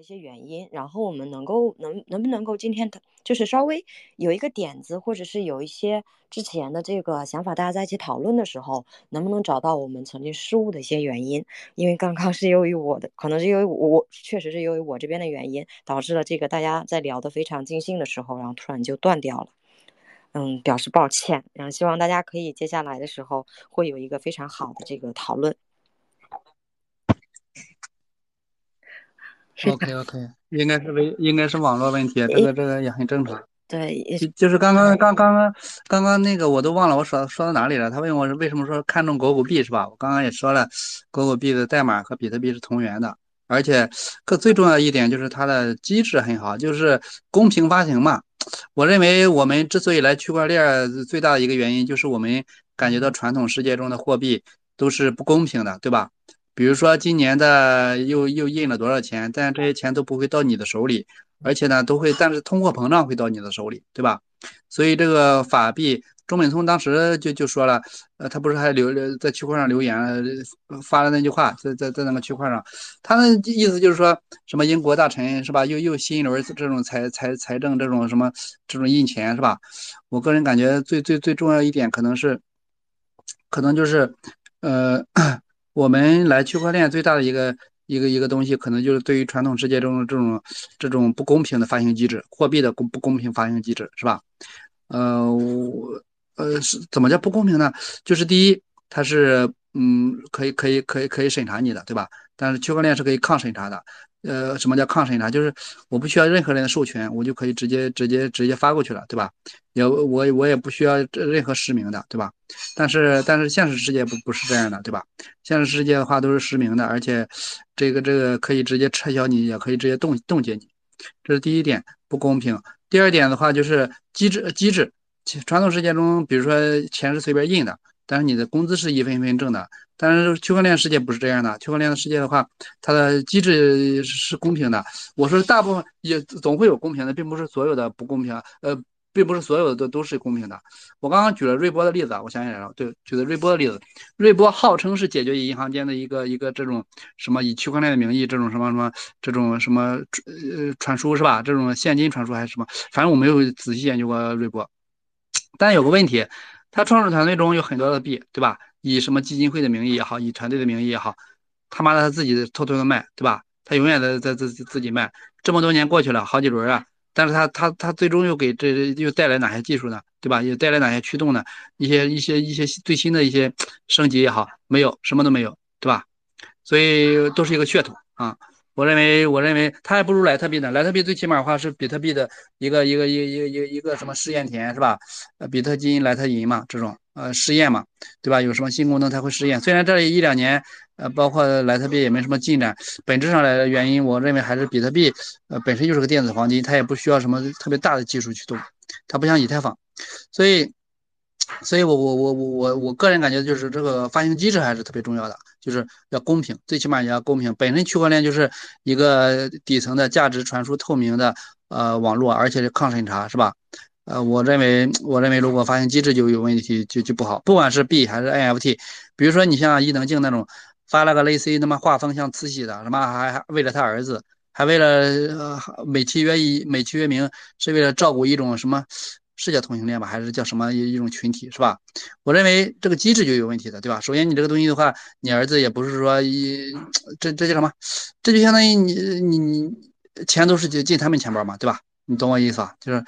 一些原因，然后我们能够能能不能够今天的就是稍微有一个点子，或者是有一些之前的这个想法，大家在一起讨论的时候，能不能找到我们曾经失误的一些原因？因为刚刚是由于我的，可能是因为我确实是由于我这边的原因，导致了这个大家在聊得非常尽兴的时候，然后突然就断掉了。嗯，表示抱歉，然后希望大家可以接下来的时候会有一个非常好的这个讨论。OK OK，应该是为应该是网络问题，这个这个也很正常。对，就就是刚刚刚刚刚刚刚那个我都忘了我说说到哪里了。他问我是为什么说看中狗狗币是吧？我刚刚也说了，狗狗币的代码和比特币是同源的，而且可最重要一点就是它的机制很好，就是公平发行嘛。我认为我们之所以来区块链，最大的一个原因就是我们感觉到传统世界中的货币都是不公平的，对吧？比如说今年的又又印了多少钱，但这些钱都不会到你的手里，而且呢都会，但是通货膨胀会到你的手里，对吧？所以这个法币，中本聪当时就就说了，呃，他不是还留在区块上留言发了那句话，在在在那个区块上，他的意思就是说什么英国大臣是吧？又又新一轮这种财财财政这种什么这种印钱是吧？我个人感觉最最最重要一点可能是，可能就是呃。我们来区块链最大的一个一个一个东西，可能就是对于传统世界中这种这种不公平的发行机制，货币的公不公平发行机制，是吧？呃，我呃是怎么叫不公平呢？就是第一，它是嗯可以可以可以可以审查你的，对吧？但是区块链是可以抗审查的。呃，什么叫抗审查？就是我不需要任何人的授权，我就可以直接直接直接发过去了，对吧？也我我也不需要任何实名的，对吧？但是但是现实世界不不是这样的，对吧？现实世界的话都是实名的，而且这个这个可以直接撤销你，也可以直接冻冻结你，这是第一点不公平。第二点的话就是机制机制，传统世界中，比如说钱是随便印的，但是你的工资是一分一分挣的。但是区块链世界不是这样的，区块链的世界的话，它的机制是公平的。我说大部分也总会有公平的，并不是所有的不公平，呃，并不是所有的都都是公平的。我刚刚举了瑞波的例子，我想起来了，对，举的瑞波的例子，瑞波号称是解决银行间的一个一个这种什么以区块链的名义这种什么什么这种什么呃传输是吧？这种现金传输还是什么？反正我没有仔细研究过瑞波，但有个问题，他创始团队中有很多的币，对吧？以什么基金会的名义也好，以团队的名义也好，他妈的他自己偷偷的卖，对吧？他永远在在自自己卖，这么多年过去了，好几轮啊，但是他他他最终又给这又带来哪些技术呢？对吧？又带来哪些驱动呢？一些一些一些最新的一些升级也好，没有什么都没有，对吧？所以都是一个噱头啊。我认为，我认为它还不如莱特币呢。莱特币最起码的话是比特币的一个一个一个一个一一个什么试验田是吧？呃，比特金、莱特银嘛，这种呃试验嘛，对吧？有什么新功能才会试验。虽然这一两年呃，包括莱特币也没什么进展，本质上来的原因，我认为还是比特币呃本身就是个电子黄金，它也不需要什么特别大的技术驱动，它不像以太坊，所以。所以，我我我我我我个人感觉就是这个发行机制还是特别重要的，就是要公平，最起码也要公平。本身区块链就是一个底层的价值传输透明的呃网络，而且是抗审查，是吧？呃，我认为我认为如果发行机制就有问题，就就不好。不管是币还是 NFT，比如说你像伊能静那种发了个类似于他妈画风像慈禧的，什么还还为了他儿子，还为了美其曰一美其曰名，是为了照顾一种什么？是叫同性恋吧，还是叫什么一一种群体，是吧？我认为这个机制就有问题的，对吧？首先，你这个东西的话，你儿子也不是说一 这这叫什么？这就相当于你你你钱都是进进他们钱包嘛，对吧？你懂我意思吧？就是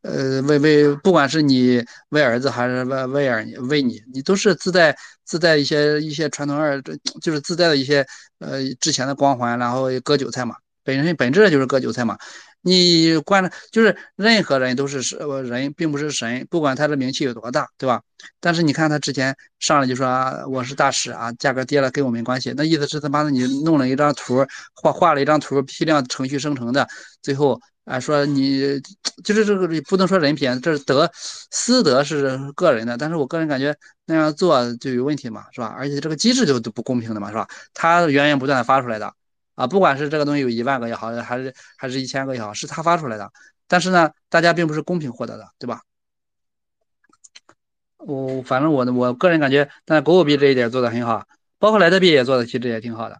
呃为为不管是你为儿子还是为为儿为你，你都是自带自带一些一些传统二，就是自带的一些呃之前的光环，然后割韭菜嘛，本身本质就是割韭菜嘛。你关了，就是任何人都是神，人并不是神，不管他的名气有多大，对吧？但是你看他之前上来就说啊我是大使啊，价格跌了跟我没关系，那意思是他妈的你弄了一张图，画画了一张图，批量程序生成的，最后啊说你就是这个不能说人品，这是德私德是个人的，但是我个人感觉那样做就有问题嘛，是吧？而且这个机制就都不公平的嘛，是吧？他源源不断的发出来的。啊，不管是这个东西有一万个也好，还是还是一千个也好，是他发出来的。但是呢，大家并不是公平获得的，对吧？我反正我的我个人感觉，但狗狗币这一点做的很好，包括莱特币也做的其实也挺好的。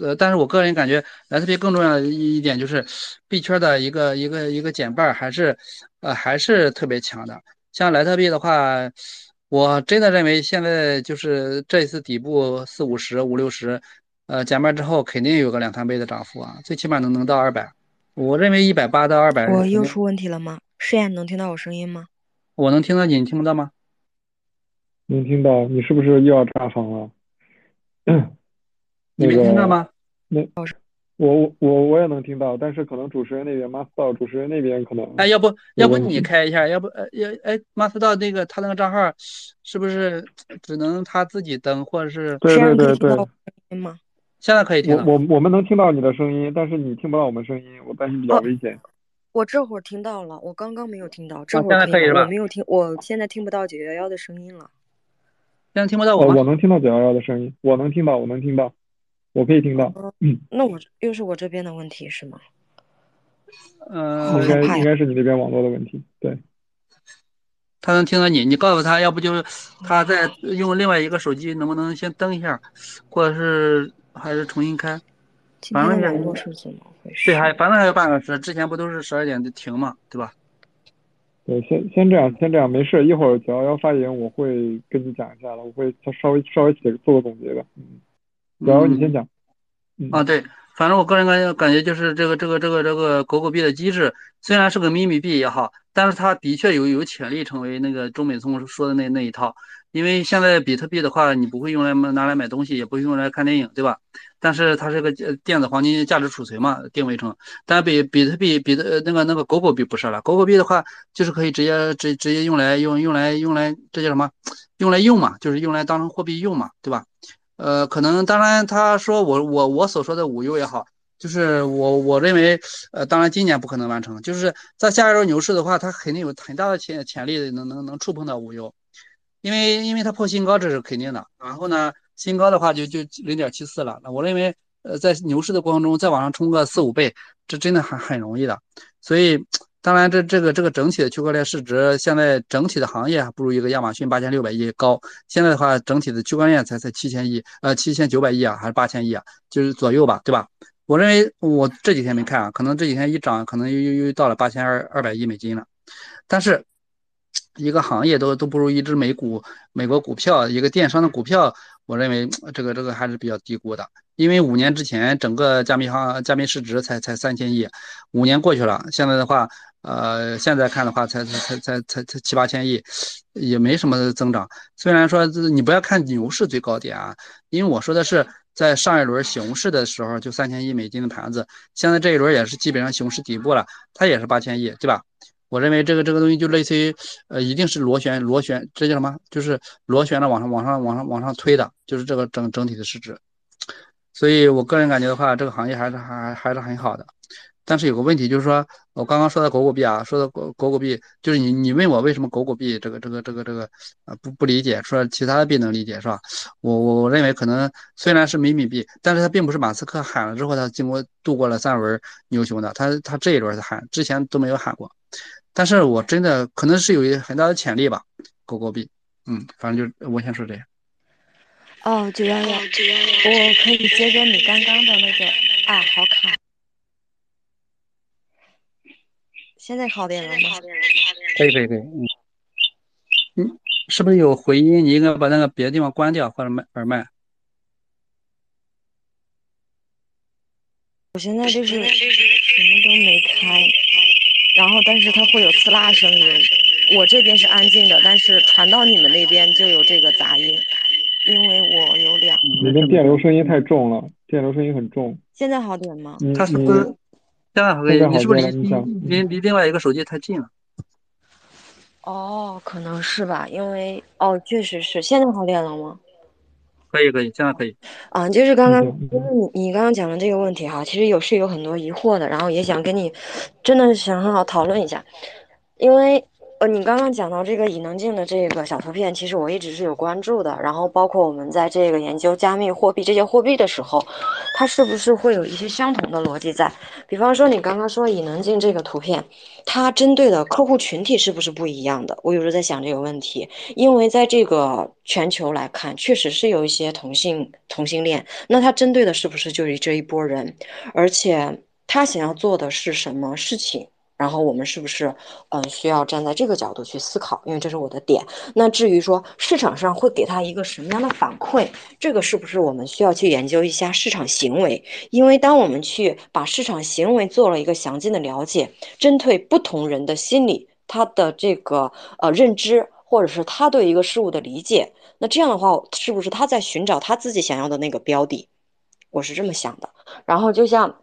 呃，但是我个人感觉莱特币更重要的一一点就是币圈的一个一个一个减半还是呃还是特别强的。像莱特币的话，我真的认为现在就是这一次底部四五十五六十，呃减半之后肯定有个两三倍的涨幅啊，最起码能能到二百。我认为一百八到二百我又出问题了吗？试验能听到我声音吗？我能听到你，你听不到吗？能听到，你是不是又要炸房了？你没听到吗？那我我我也能听到，但是可能主持人那边 master 主持人那边可能哎，要不要不你开一下？要不呃要哎 master 到那个他那个账号是不是只能他自己登，或者是对对对对吗？现在可以听我我我们能听到你的声音，但是你听不到我们声音，我担心比较危险。我这会儿听到了，我刚刚没有听到，这会儿可以我没有听，我现在听不到九幺幺的声音了。现在听不到我吗？我能听到九幺幺的声音，我能听到，我能听到。我可以听到，嗯，那我又是我这边的问题是吗？嗯，应该应该是你那边网络的问题。对，他能听到你，你告诉他，要不就是他在用另外一个手机，能不能先登一下，或者是还是重新开？反正网络是怎么回事？对，还反正还有半个小时，之前不都是十二点就停嘛，对吧？对，先先这样，先这样，没事，一会儿九幺幺发言，我会跟你讲一下的，我会稍微稍微写做个总结的，嗯。然后你先讲。啊，对，反正我个人感觉感觉就是这个这个这个这个狗狗币的机制，虽然是个秘密币也好，但是它的确有有潜力成为那个中美聪说的那那一套。因为现在比特币的话，你不会用来拿来买东西，也不会用来看电影，对吧？但是它是个电子黄金价值储存嘛，定位成。但比比特币比的那个那个狗狗币不是了，狗狗币的话就是可以直接直直接用来用用来用来这叫什么？用来用嘛，就是用来当成货币用嘛，对吧？呃，可能当然，他说我我我所说的五优也好，就是我我认为，呃，当然今年不可能完成，就是在下一周牛市的话，它肯定有很大的潜潜力能能能触碰到五优因为因为它破新高这是肯定的，然后呢，新高的话就就零点七四了，那我认为，呃，在牛市的过程中再往上冲个四五倍，这真的很很容易的，所以。当然，这这个这个整体的区块链市值，现在整体的行业还不如一个亚马逊八千六百亿高。现在的话，整体的区块链才才七千亿，呃，七千九百亿啊，还是八千亿啊，就是左右吧，对吧？我认为我这几天没看啊，可能这几天一涨，可能又又又到了八千二二百亿美金了。但是，一个行业都都不如一只美股，美国股票，一个电商的股票，我认为这个这个还是比较低估的。因为五年之前，整个加密行加密市值才才三千亿，五年过去了，现在的话。呃，现在看的话，才才才才才七八千亿，也没什么增长。虽然说你不要看牛市最高点啊，因为我说的是在上一轮熊市的时候就三千亿美金的盘子，现在这一轮也是基本上熊市底部了，它也是八千亿，对吧？我认为这个这个东西就类似于，呃，一定是螺旋螺旋，这叫什么？就是螺旋的往上往上往上往上推的，就是这个整整体的市值。所以我个人感觉的话，这个行业还是还还是很好的。但是有个问题，就是说我刚刚说的狗狗币啊，说的狗狗狗币，就是你你问我为什么狗狗币这个这个这个这个啊不不理解，说其他的币能理解是吧？我我我认为可能虽然是迷你币，但是它并不是马斯克喊了之后，它经过度过了三轮牛熊的，它它这一轮才喊，之前都没有喊过。但是我真的可能是有一很大的潜力吧，狗狗币，嗯，反正就我先说这样。哦，九幺幺，我可以接着你刚刚的那个啊，好卡。现在好点了吗？可以可以可以，嗯，嗯，是不是有回音？你应该把那个别的地方关掉或者麦耳麦。我现在就是什么都没开，然后但是它会有刺啦声音。我这边是安静的，但是传到你们那边就有这个杂音，因为我有两。你的电流声音太重了，电流声音很重。现在好点吗？它是不是？现在好点，你是不是离离离离另外一个手机太近了？哦，可能是吧，因为哦，确实是。现在好点了吗？可以可以，现在可以。啊，就是刚刚，就是你你刚刚讲的这个问题哈，其实有是有很多疑惑的，然后也想跟你真的想很好讨论一下，因为呃，你刚刚讲到这个以能静的这个小图片，其实我一直是有关注的。然后包括我们在这个研究加密货币这些货币的时候，它是不是会有一些相同的逻辑在？比方说你刚刚说以能静这个图片，它针对的客户群体是不是不一样的？我有时候在想这个问题，因为在这个全球来看，确实是有一些同性同性恋，那它针对的是不是就是这一波人？而且他想要做的是什么事情？然后我们是不是，嗯，需要站在这个角度去思考？因为这是我的点。那至于说市场上会给他一个什么样的反馈，这个是不是我们需要去研究一下市场行为？因为当我们去把市场行为做了一个详尽的了解，针对不同人的心理，他的这个呃认知，或者是他对一个事物的理解，那这样的话，是不是他在寻找他自己想要的那个标的？我是这么想的。然后就像。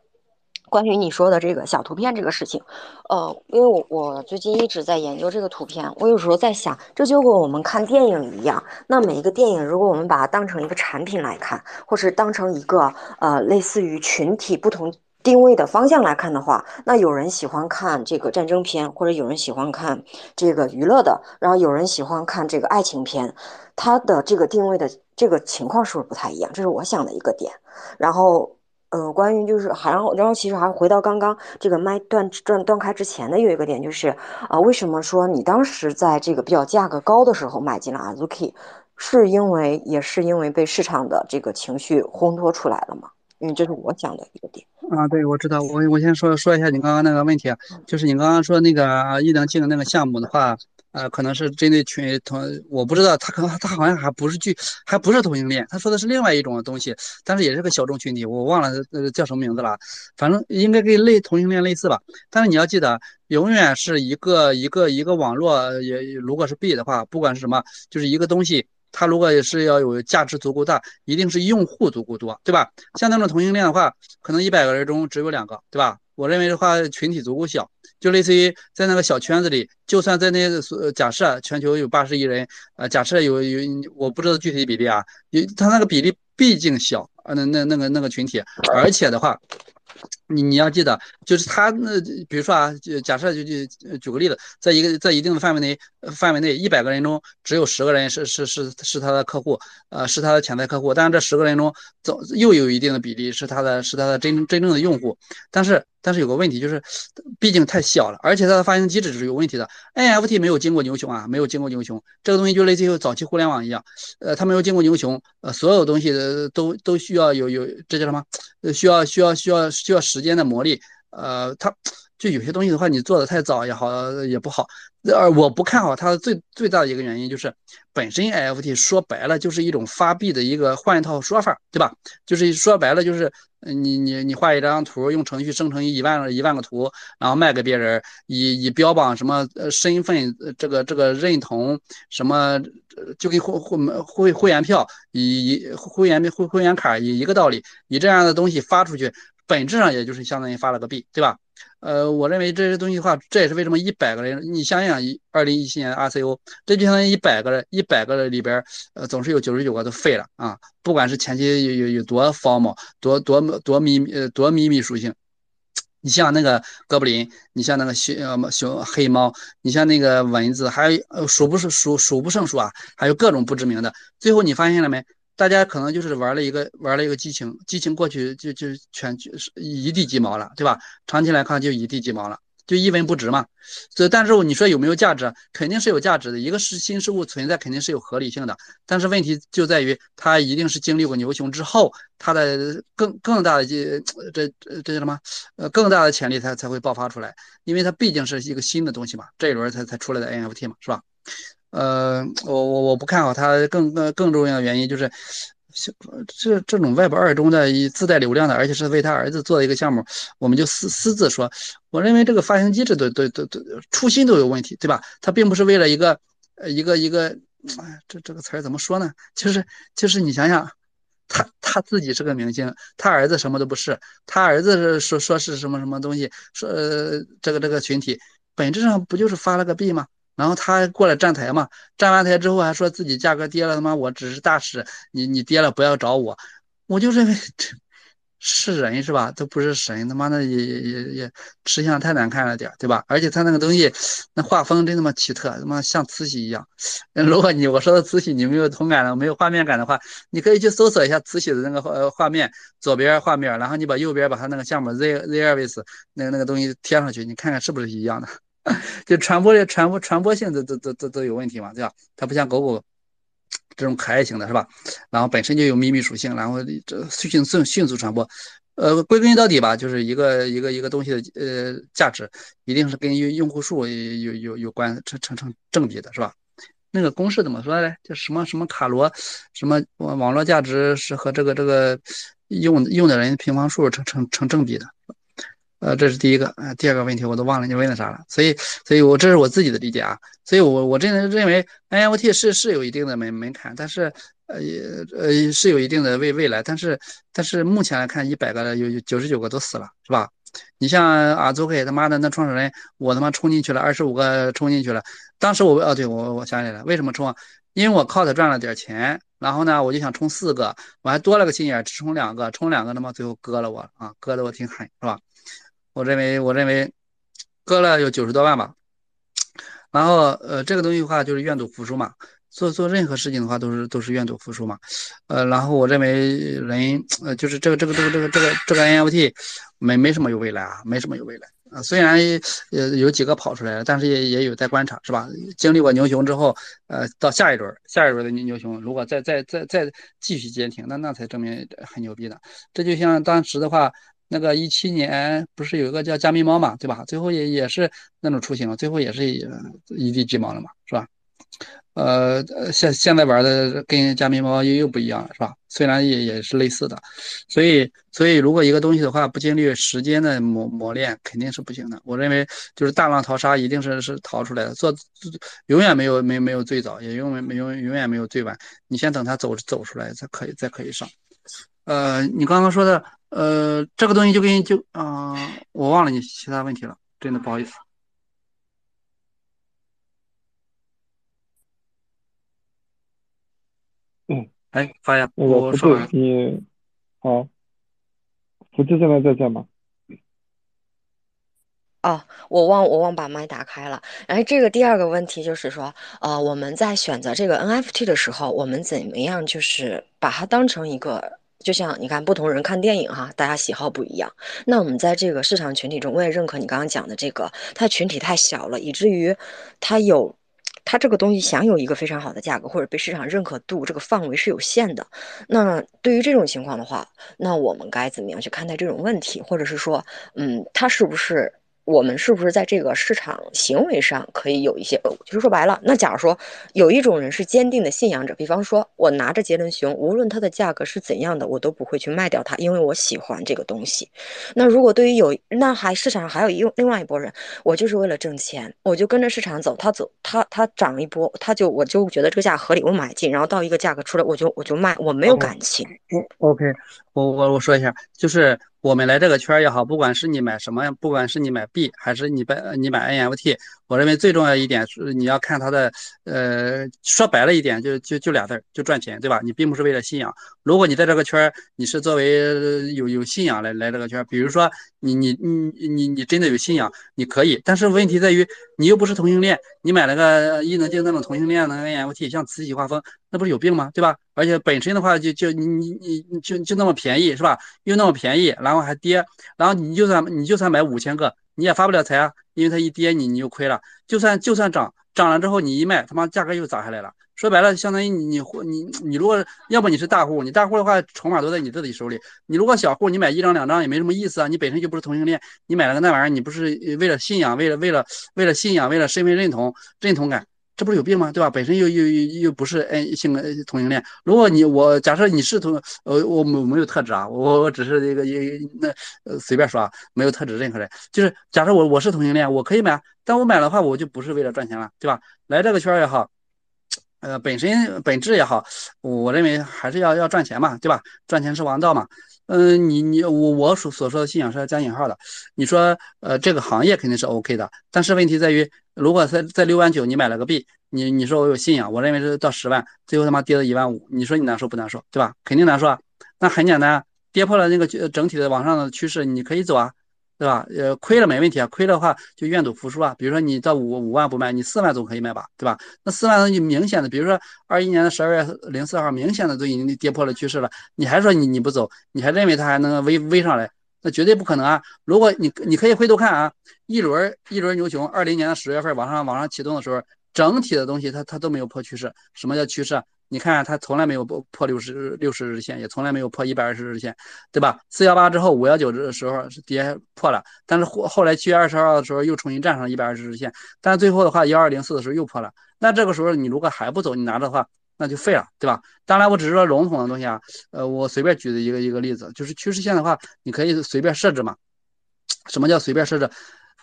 关于你说的这个小图片这个事情，呃，因为我我最近一直在研究这个图片，我有时候在想，这就跟我们看电影一样。那每一个电影，如果我们把它当成一个产品来看，或是当成一个呃类似于群体不同定位的方向来看的话，那有人喜欢看这个战争片，或者有人喜欢看这个娱乐的，然后有人喜欢看这个爱情片，它的这个定位的这个情况是不是不太一样？这是我想的一个点。然后。呃，关于就是还然后然后其实还回到刚刚这个麦断断断开之前的有一个点就是，啊，为什么说你当时在这个比较价格高的时候买进了 Azuki，是因为也是因为被市场的这个情绪烘托出来了吗？因为这是我讲的一个点。啊，对，我知道，我我先说说一下你刚刚那个问题，就是你刚刚说那个异能镜的那个项目的话。呃，可能是针对群同，我不知道他可能他好像还不是具，还不是同性恋，他说的是另外一种东西，但是也是个小众群体，我忘了呃叫什么名字了，反正应该跟类同性恋类似吧。但是你要记得，永远是一个一个一个网络，也如果是 B 的话，不管是什么，就是一个东西，它如果也是要有价值足够大，一定是用户足够多，对吧？像那种同性恋的话，可能一百个人中只有两个，对吧？我认为的话，群体足够小，就类似于在那个小圈子里，就算在那个假设全球有八十亿人，呃，假设有有我不知道具体比例啊，有他那个比例毕竟小啊，那那那个那个群体，而且的话。你你要记得，就是他那，比如说啊，假设就就举个例子，在一个在一定的范围内，范围内一百个人中只有十个人是是是是他的客户，呃，是他的潜在客户，但是这十个人中总又有一定的比例是他的是他的真真正的用户，但是。但是有个问题就是，毕竟太小了，而且它的发行机制是有问题的。NFT 没有经过牛熊啊，没有经过牛熊，这个东西就类似于早期互联网一样，呃，它没有经过牛熊，呃，所有东西都都需要有有这叫什么？需要需要需要需要时间的磨砺，呃，它就有些东西的话，你做的太早也好也不好。呃，我不看好它最最大的一个原因就是，本身 NFT 说白了就是一种发币的一个换一套说法，对吧？就是说白了就是，你你你画一张图，用程序生成一万一万个图，然后卖给别人，以以标榜什么身份这个这个认同什么，就跟会会会会员票以以会员会会员卡以一个道理，以这样的东西发出去，本质上也就是相当于发了个币，对吧？呃，我认为这些东西的话，这也是为什么一百个人，你想想，一二零一七年 RCO，这就相当于一百个人，一百个人里边，呃，总是有九十九个都废了啊。不管是前期有有有多 formal，多多多秘密，呃，多秘密属性，你像那个哥布林，你像那个熊熊黑猫，你像那个蚊子，还有呃数不数数数不胜数啊，还有各种不知名的。最后你发现了没？大家可能就是玩了一个玩了一个激情，激情过去就就全就是一地鸡毛了，对吧？长期来看就一地鸡毛了，就一文不值嘛。所以，但是你说有没有价值？肯定是有价值的。一个是新事物存在，肯定是有合理性的。但是问题就在于，它一定是经历过牛熊之后，它的更更大的这这这叫什么？呃，更大的潜力才才会爆发出来。因为它毕竟是一个新的东西嘛，这一轮才才出来的 NFT 嘛，是吧？呃，我我我不看好它，更更更重要的原因就是，这这种 Web 二中的自带流量的，而且是为他儿子做的一个项目，我们就私私自说，我认为这个发行机制都都都都初心都有问题，对吧？他并不是为了一个一个一个，哎，这这个词儿怎么说呢？就是就是你想想，他他自己是个明星，他儿子什么都不是，他儿子是说说是什么什么东西，说呃这个这个群体本质上不就是发了个币吗？然后他过来站台嘛，站完台之后还说自己价格跌了，他妈我只是大使，你你跌了不要找我，我就认为这是人是吧？都不是神，他妈的也也也也吃相太难看了点，对吧？而且他那个东西，那画风真他妈奇特，他妈像慈禧一样。如果你我说的慈禧你没有同感的，没有画面感的话，你可以去搜索一下慈禧的那个画画面，左边画面，然后你把右边把他那个项目 Z Z R V S 那个那个东西贴上去，你看看是不是一样的？就传播的传播传播性都都都都都有问题嘛，对吧？它不像狗狗。这种可爱型的是吧？然后本身就有秘密属性，然后这迅速迅速传播。呃，归根到底吧，就是一个一个一个东西的呃价值，一定是跟用用户数有有有关，成成成正比的是吧？那个公式怎么说呢？就什么什么卡罗，什么网网络价值是和这个这个用用的人平方数成成成正比的。呃，这是第一个，呃，第二个问题我都忘了你问的啥了，所以，所以我这是我自己的理解啊，所以我我真的认为 NFT 是是有一定的门门槛，但是，呃，呃是有一定的未未来，但是，但是目前来看，一百个有有九十九个都死了，是吧？你像阿祖克他妈的那创始人，我他妈冲进去了，二十五个冲进去了，当时我哦，对我我想起来了，为什么冲啊？因为我靠他赚了点钱，然后呢，我就想冲四个，我还多了个心眼，只冲两个，冲两个他妈最后割了我啊，割的我挺狠，是吧？我认为，我认为割了有九十多万吧。然后，呃，这个东西的话就是愿赌服输嘛。做做任何事情的话，都是都是愿赌服输嘛。呃，然后我认为人，呃，就是这个这个这个这个这个这个 NFT 没没什么有未来啊，没什么有未来啊。虽然呃有几个跑出来了，但是也也有在观察，是吧？经历过牛熊之后，呃，到下一轮下一轮的牛牛熊，如果再再再再继续坚挺，那那才证明很牛逼的。这就像当时的话。那个一七年不是有一个叫加密猫嘛，对吧？最后也也是那种雏形，最后也是一地鸡毛了嘛，是吧？呃，现现在玩的跟加密猫又又不一样了，是吧？虽然也也是类似的，所以所以如果一个东西的话不经历时间的磨磨练，肯定是不行的。我认为就是大浪淘沙，一定是是淘出来的，做永远没有没没有最早，也永远没永永远没有最晚。你先等它走走出来才可以，再可以上。呃，你刚刚说的。呃，这个东西就跟就啊，我忘了你其他问题了，真的不好意思。嗯，哎，发言，我说完。你好，福气现在在线吗？哦，我忘我忘把麦打开了。然后这个第二个问题就是说，呃，我们在选择这个 NFT 的时候，我们怎么样就是把它当成一个。就像你看，不同人看电影哈，大家喜好不一样。那我们在这个市场群体中，我也认可你刚刚讲的这个，它群体太小了，以至于它有它这个东西想有一个非常好的价格，或者被市场认可度这个范围是有限的。那对于这种情况的话，那我们该怎么样去看待这种问题？或者是说，嗯，它是不是？我们是不是在这个市场行为上可以有一些？就是说白了，那假如说有一种人是坚定的信仰者，比方说我拿着杰伦熊，无论它的价格是怎样的，我都不会去卖掉它，因为我喜欢这个东西。那如果对于有那还市场上还有一另外一拨人，我就是为了挣钱，我就跟着市场走，它走它它涨一波，他就我就觉得这个价合理，我买进，然后到一个价格出来，我就我就卖，我没有感情。OK，我我我说一下，就是。我们来这个圈也好，不管是你买什么，不管是你买币还是你买你买 NFT，我认为最重要一点是你要看它的，呃，说白了一点就就就俩字儿，就赚钱，对吧？你并不是为了信仰。如果你在这个圈你是作为有有信仰来来这个圈比如说你你你你你真的有信仰，你可以。但是问题在于你又不是同性恋，你买了个伊能静那种同性恋的 NFT，像慈禧画风，那不是有病吗？对吧？而且本身的话就就你你你就就那么便宜是吧？又那么便宜，然后还跌，然后你就算你就算买五千个，你也发不了财啊，因为它一跌你你就亏了。就算就算涨涨了之后你一卖，他妈价格又砸下来了。说白了，相当于你你你你如果要不你是大户，你大户的话筹码都在你自己手里。你如果小户，你买一张两张也没什么意思啊。你本身就不是同性恋，你买了个那玩意儿，你不是为了信仰，为了为了为了信仰，为了身份认同认同感。这不是有病吗？对吧？本身又又又又不是哎性同性恋。如果你我假设你是同呃我没没有特质啊，我我只是这个也那呃随便说啊，没有特质任何人。就是假设我我是同性恋，我可以买，但我买的话我就不是为了赚钱了，对吧？来这个圈也好，呃本身本质也好，我认为还是要要赚钱嘛，对吧？赚钱是王道嘛。嗯，你你我我所所说的信仰是要加引号的。你说呃这个行业肯定是 OK 的，但是问题在于。如果在在六万九你买了个币，你你说我有信仰，我认为是到十万，最后他妈跌到一万五，你说你难受不难受，对吧？肯定难受啊。那很简单，跌破了那个整体的往上的趋势，你可以走啊，对吧？呃，亏了没问题啊，亏的话就愿赌服输啊。比如说你到五五万不卖，你四万总可以卖吧，对吧？那四万就明显的，比如说二一年的十二月零四号，明显的都已经跌破了趋势了，你还说你你不走，你还认为它还能微微上来？那绝对不可能啊！如果你你可以回头看啊，一轮一轮牛熊，二零年的十月份往上往上启动的时候，整体的东西它它都没有破趋势。什么叫趋势？你看它从来没有破破六十六十日线，也从来没有破一百二十日线，对吧？四幺八之后五幺九的时候是跌破了，但是后后来七月二十二号的时候又重新站上一百二十日线，但最后的话幺二零四的时候又破了。那这个时候你如果还不走，你拿着的话。那就废了，对吧？当然，我只是说笼统的东西啊。呃，我随便举的一个一个例子，就是趋势线的话，你可以随便设置嘛。什么叫随便设置？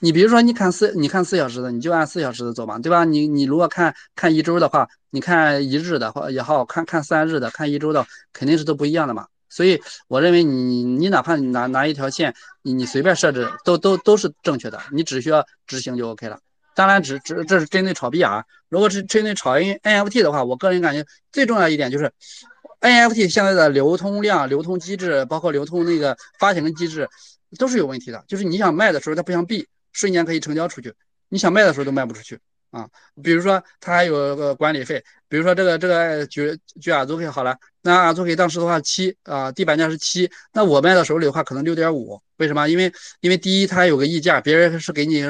你比如说，你看四，你看四小时的，你就按四小时的走嘛，对吧？你你如果看看一周的话，你看一日的话也好看看三日的，看一周的肯定是都不一样的嘛。所以我认为你你哪怕你拿拿一条线，你你随便设置都都都是正确的，你只需要执行就 OK 了。当然，只只这是针对炒币啊。如果是针对炒 N NFT 的话，我个人感觉最重要一点就是 NFT 现在的流通量、流通机制，包括流通那个发行机制，都是有问题的。就是你想卖的时候，它不像币，瞬间可以成交出去；你想卖的时候都卖不出去啊。比如说，他还有个管理费。比如说这个这个举举阿祖 K 好了，那阿祖 K 当时的话七啊，地板价是七，那我卖到手里的话可能六点五。为什么？因为因为第一它有个溢价，别人是给你。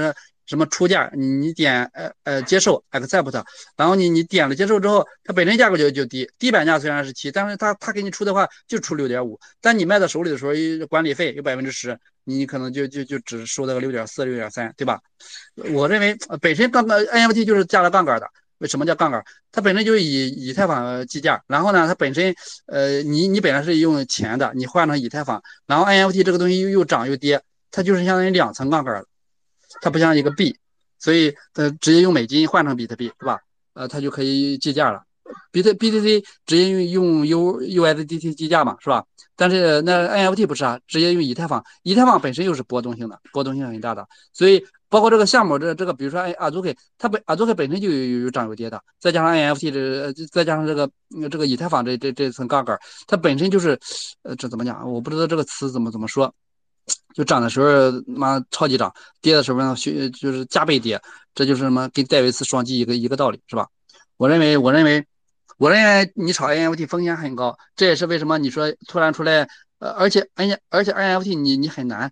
什么出价？你你点呃呃接受 accept，然后你你点了接受之后，它本身价格就就低，地板价虽然是七，但是它它给你出的话就出六点五，但你卖到手里的时候，管理费有百分之十，你可能就就就只收那个六点四、六点三，对吧？我认为本身杠杆 NFT 就是加了杠杆的。为什么叫杠杆？它本身就是以以太坊计价，然后呢，它本身呃你你本来是用钱的，你换成以太坊，然后 NFT 这个东西又又涨又跌，它就是相当于两层杠杆。它不像一个币，所以呃直接用美金换成比特币，是吧？呃，它就可以计价了。比特 BTC 直接用用 U USDT 计价嘛，是吧？但是那 NFT 不是啊，直接用以太坊，以太坊本身又是波动性的，波动性很大的。所以包括这个项目，这这个比如说哎阿祖克，它本阿祖克本身就有有涨有跌的，再加上 NFT 这再加上这个这个以太坊这这这层杠杆，它本身就是呃这怎么讲？我不知道这个词怎么怎么说。就涨的时候妈超级涨，跌的时候呢就就是加倍跌，这就是什么跟戴维斯双击一个一个道理是吧？我认为我认为我认为你炒 NFT 风险很高，这也是为什么你说突然出来呃，而且而且而且 NFT 你你很难，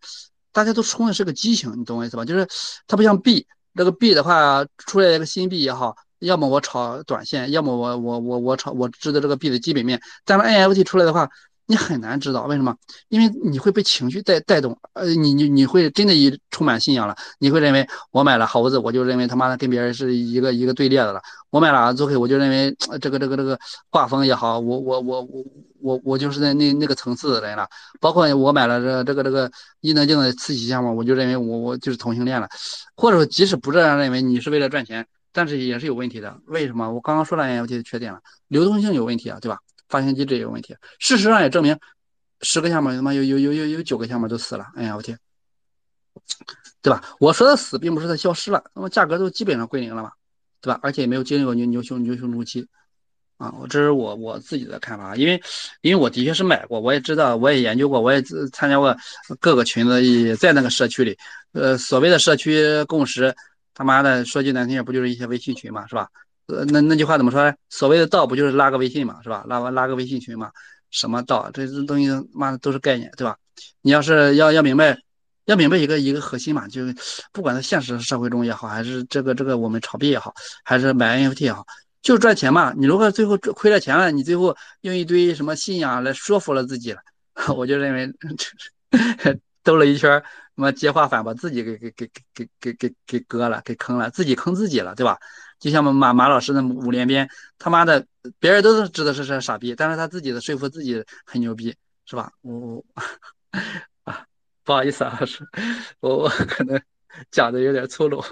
大家都冲的是个激情，你懂我意思吧？就是它不像币，这个币的话出来一个新币也好，要么我炒短线，要么我我我我炒我知道这个币的基本面，但是 NFT 出来的话。你很难知道为什么，因为你会被情绪带带动，呃，你你你会真的一充满信仰了，你会认为我买了猴子，我就认为他妈的跟别人是一个一个队列的了，我买了 ZOK，我就认为这个这个这个画风也好，我我我我我我就是在那那个层次的人了，包括我买了这这个这个伊能静的慈禧项目，我就认为我我就是同性恋了，或者说即使不这样认为，你是为了赚钱，但是也是有问题的，为什么？我刚刚说了 NFT 的缺点了，流动性有问题啊，对吧？发行机制有问题，事实上也证明，十个项目他妈有有有有有九个项目都死了哎呀我天对吧？我说的死并不是它消失了，那么价格都基本上归零了嘛，对吧？而且也没有经历过牛牛熊牛熊周期，啊，我这是我我自己的看法，因为因为我的确是买过，我也知道，我也研究过，我也参加过各个群子，也在那个社区里，呃，所谓的社区共识，他妈的说句难听点，不就是一些微信群嘛，是吧？呃，那那句话怎么说呢？所谓的道不就是拉个微信嘛，是吧？拉拉个微信群嘛，什么道？这这东西妈的都是概念，对吧？你要是要要明白，要明白一个一个核心嘛，就不管在现实社会中也好，还是这个这个我们炒币也好，还是买 NFT 也好，就是赚钱嘛。你如果最后亏了钱了，你最后用一堆什么信仰来说服了自己了，我就认为兜了一圈，他妈接话反把自己给给给给给给给割了，给坑了，自己坑自己了，对吧？就像马马老师的五连鞭，他妈的，别人都是知道是是傻逼，但是他自己的说服自己很牛逼，是吧？我 啊，不好意思啊，老师我我可能讲的有点粗鲁。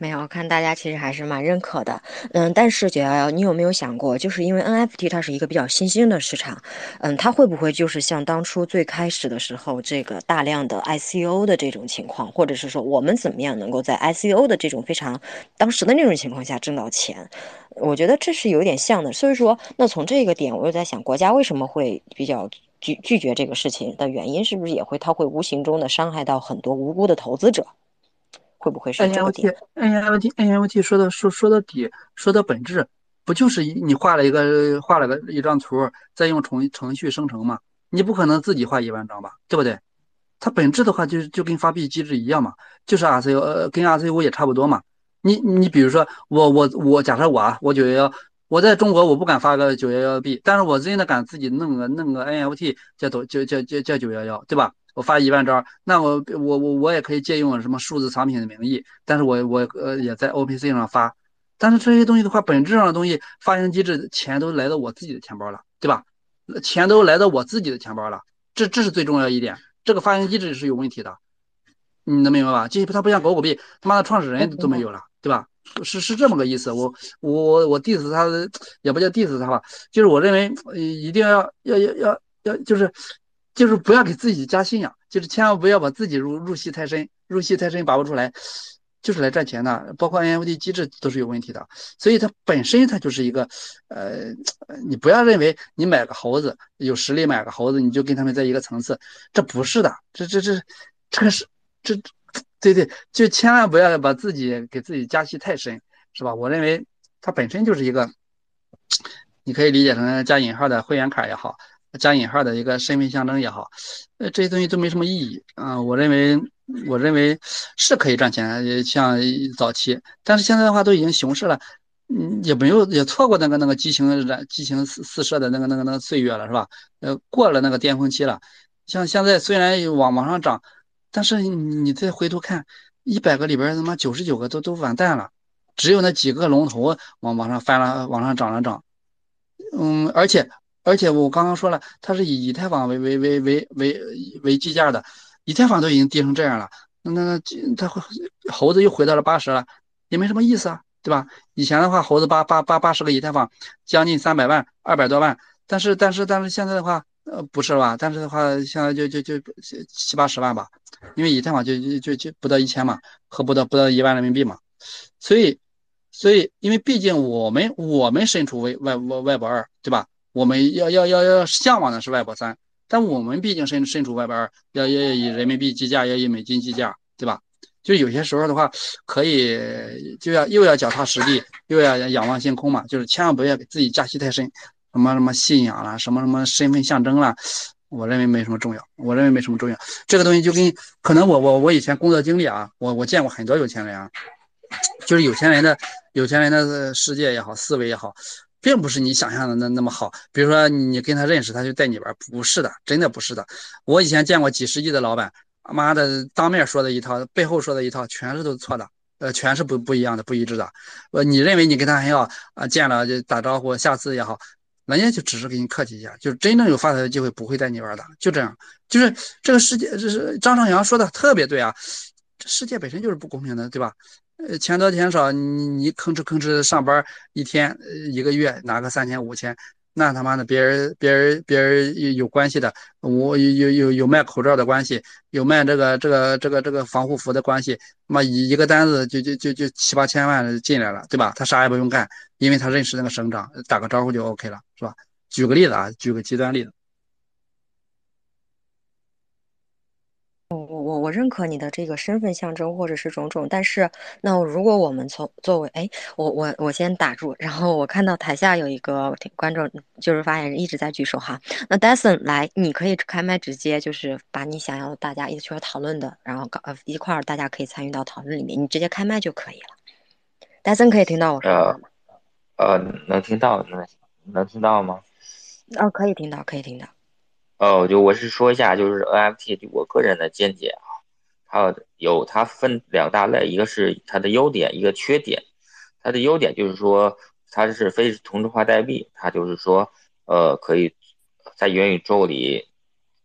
没有，看大家其实还是蛮认可的，嗯，但是九幺幺，你有没有想过，就是因为 NFT 它是一个比较新兴的市场，嗯，它会不会就是像当初最开始的时候，这个大量的 ICO 的这种情况，或者是说我们怎么样能够在 ICO 的这种非常当时的那种情况下挣到钱？我觉得这是有点像的，所以说，那从这个点，我又在想，国家为什么会比较拒拒绝这个事情的原因，是不是也会它会无形中的伤害到很多无辜的投资者？会不会是这个点？NFT，NFT，NFT 说的说说到底，说到本质，不就是你画了一个画了个一张图，再用程程序生成嘛？你不可能自己画一万张吧，对不对？它本质的话就就跟发币机制一样嘛，就是 R C U 呃，跟 R C U 也差不多嘛。你你比如说我我我假设我啊，我九幺幺，我在中国我不敢发个九幺幺币，但是我真的敢自己弄个弄个 NFT 叫抖叫叫叫叫九幺幺，对吧？我发一万张，那我我我我也可以借用什么数字藏品的名义，但是我我呃也在 OPC 上发，但是这些东西的话，本质上的东西发行机制钱都来到我自己的钱包了，对吧？钱都来到我自己的钱包了，这这是最重要一点，这个发行机制是有问题的，你能明白吧？这它不像狗狗币，他妈的创始人都没有了，对吧？是是这么个意思，我我我 diss 他也不叫 diss 他吧，就是我认为一定要要要要要就是。就是不要给自己加信仰，就是千万不要把自己入入戏太深，入戏太深拔不出来，就是来赚钱的。包括 NFT 机制都是有问题的，所以它本身它就是一个，呃，你不要认为你买个猴子有实力买个猴子你就跟他们在一个层次，这不是的，这这这这个是这，对对，就千万不要把自己给自己加戏太深，是吧？我认为它本身就是一个，你可以理解成加引号的会员卡也好。加引号的一个身份象征也好，呃，这些东西都没什么意义啊。我认为，我认为是可以赚钱，像早期，但是现在的话都已经熊市了，嗯，也没有也错过那个那个激情燃、激情四四射的那个那个那个岁月了，是吧？呃，过了那个巅峰期了。像现在虽然往往上涨，但是你再回头看，一百个里边他妈九十九个都都完蛋了，只有那几个龙头往往上翻了，往上涨了涨。嗯，而且。而且我刚刚说了，它是以以太坊为为为为为为计价的，以太坊都已经跌成这样了，那那那它会猴子又回到了八十了，也没什么意思啊，对吧？以前的话，猴子八八八八十个以太坊，将近三百万，二百多万，但是但是但是现在的话，呃，不是吧？但是的话，现在就就就七八十万吧，因为以太坊就就就就不到一千嘛，和不到不到一万人民币嘛，所以所以因为毕竟我们我们身处为外外外博二，对吧？我们要要要要向往的是外博三，但我们毕竟身身处外边二，要要以人民币计价，要以美金计价，对吧？就有些时候的话，可以就要又要脚踏实地，又要仰望星空嘛，就是千万不要给自己假期太深，什么什么信仰啦，什么什么身份象征啦，我认为没什么重要，我认为没什么重要。这个东西就跟可能我我我以前工作经历啊，我我见过很多有钱人啊，就是有钱人的有钱人的世界也好，思维也好。并不是你想象的那那么好。比如说，你跟他认识，他就带你玩，不是的，真的不是的。我以前见过几十亿的老板，妈的，当面说的一套，背后说的一套，全是都是错的，呃，全是不不一样的，不一致的。呃，你认为你跟他很好啊，见了就打招呼，下次也好，人家就只是给你客气一下，就真正有发财的机会不会带你玩的，就这样。就是这个世界，这是张朝阳说的特别对啊，这世界本身就是不公平的，对吧？呃，钱多钱少，你你吭哧吭哧上班一天，一个月拿个三千五千，那他妈的别人别人别人有有关系的，我有有有有卖口罩的关系，有卖这个这个这个这个防护服的关系，妈一一个单子就就就就七八千万进来了，对吧？他啥也不用干，因为他认识那个省长，打个招呼就 OK 了，是吧？举个例子啊，举个极端例子。我我我我认可你的这个身份象征或者是种种，但是那如果我们从作为哎，我我我先打住，然后我看到台下有一个观众就是发言人一直在举手哈，那 Dyson 来，你可以开麦直接就是把你想要大家一起讨论的，然后搞呃一块儿大家可以参与到讨论里面，你直接开麦就可以了。Dyson 可以听到我说话吗？呃，能听到，能能听到吗？哦，可以听到，可以听到。哦，就我是说一下，就是 NFT，就我个人的见解啊，它有它分两大类，一个是它的优点，一个缺点。它的优点就是说，它是非同质化代币，它就是说，呃，可以在元宇宙里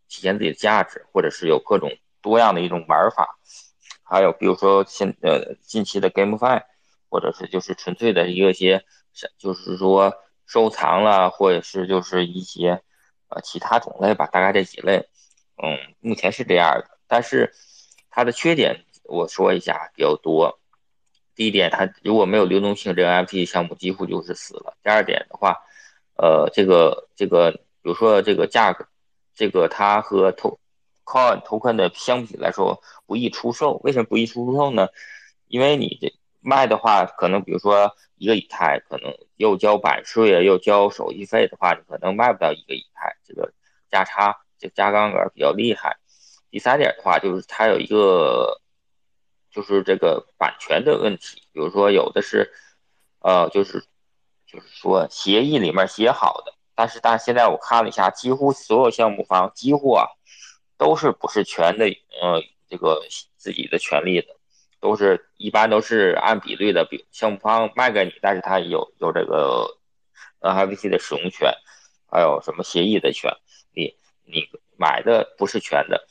体现自己的价值，或者是有各种多样的一种玩法。还有比如说现呃近期的 GameFi，或者是就是纯粹的一个些，就是说收藏了，或者是就是一些其他种类吧，大概这几类，嗯，目前是这样的。但是它的缺点我说一下比较多。第一点，它如果没有流动性，这个 NFT 项目几乎就是死了。第二点的话，呃，这个这个，比如说这个价格，这个它和 to coin token 的相比来说不易出售。为什么不易出售呢？因为你这卖的话，可能比如说一个以太，可能又交版税，又交手续费的话，你可能卖不到一个以太，这个价差，这加杠杆比较厉害。第三点的话，就是它有一个。就是这个版权的问题，比如说有的是，呃，就是就是说协议里面写好的，但是但现在我看了一下，几乎所有项目方几乎啊都是不是全的，呃，这个自己的权利的，都是一般都是按比例的，比项目方卖给你，但是他有有这个 NFT 的使用权，还有什么协议的权利，你买的不是全的，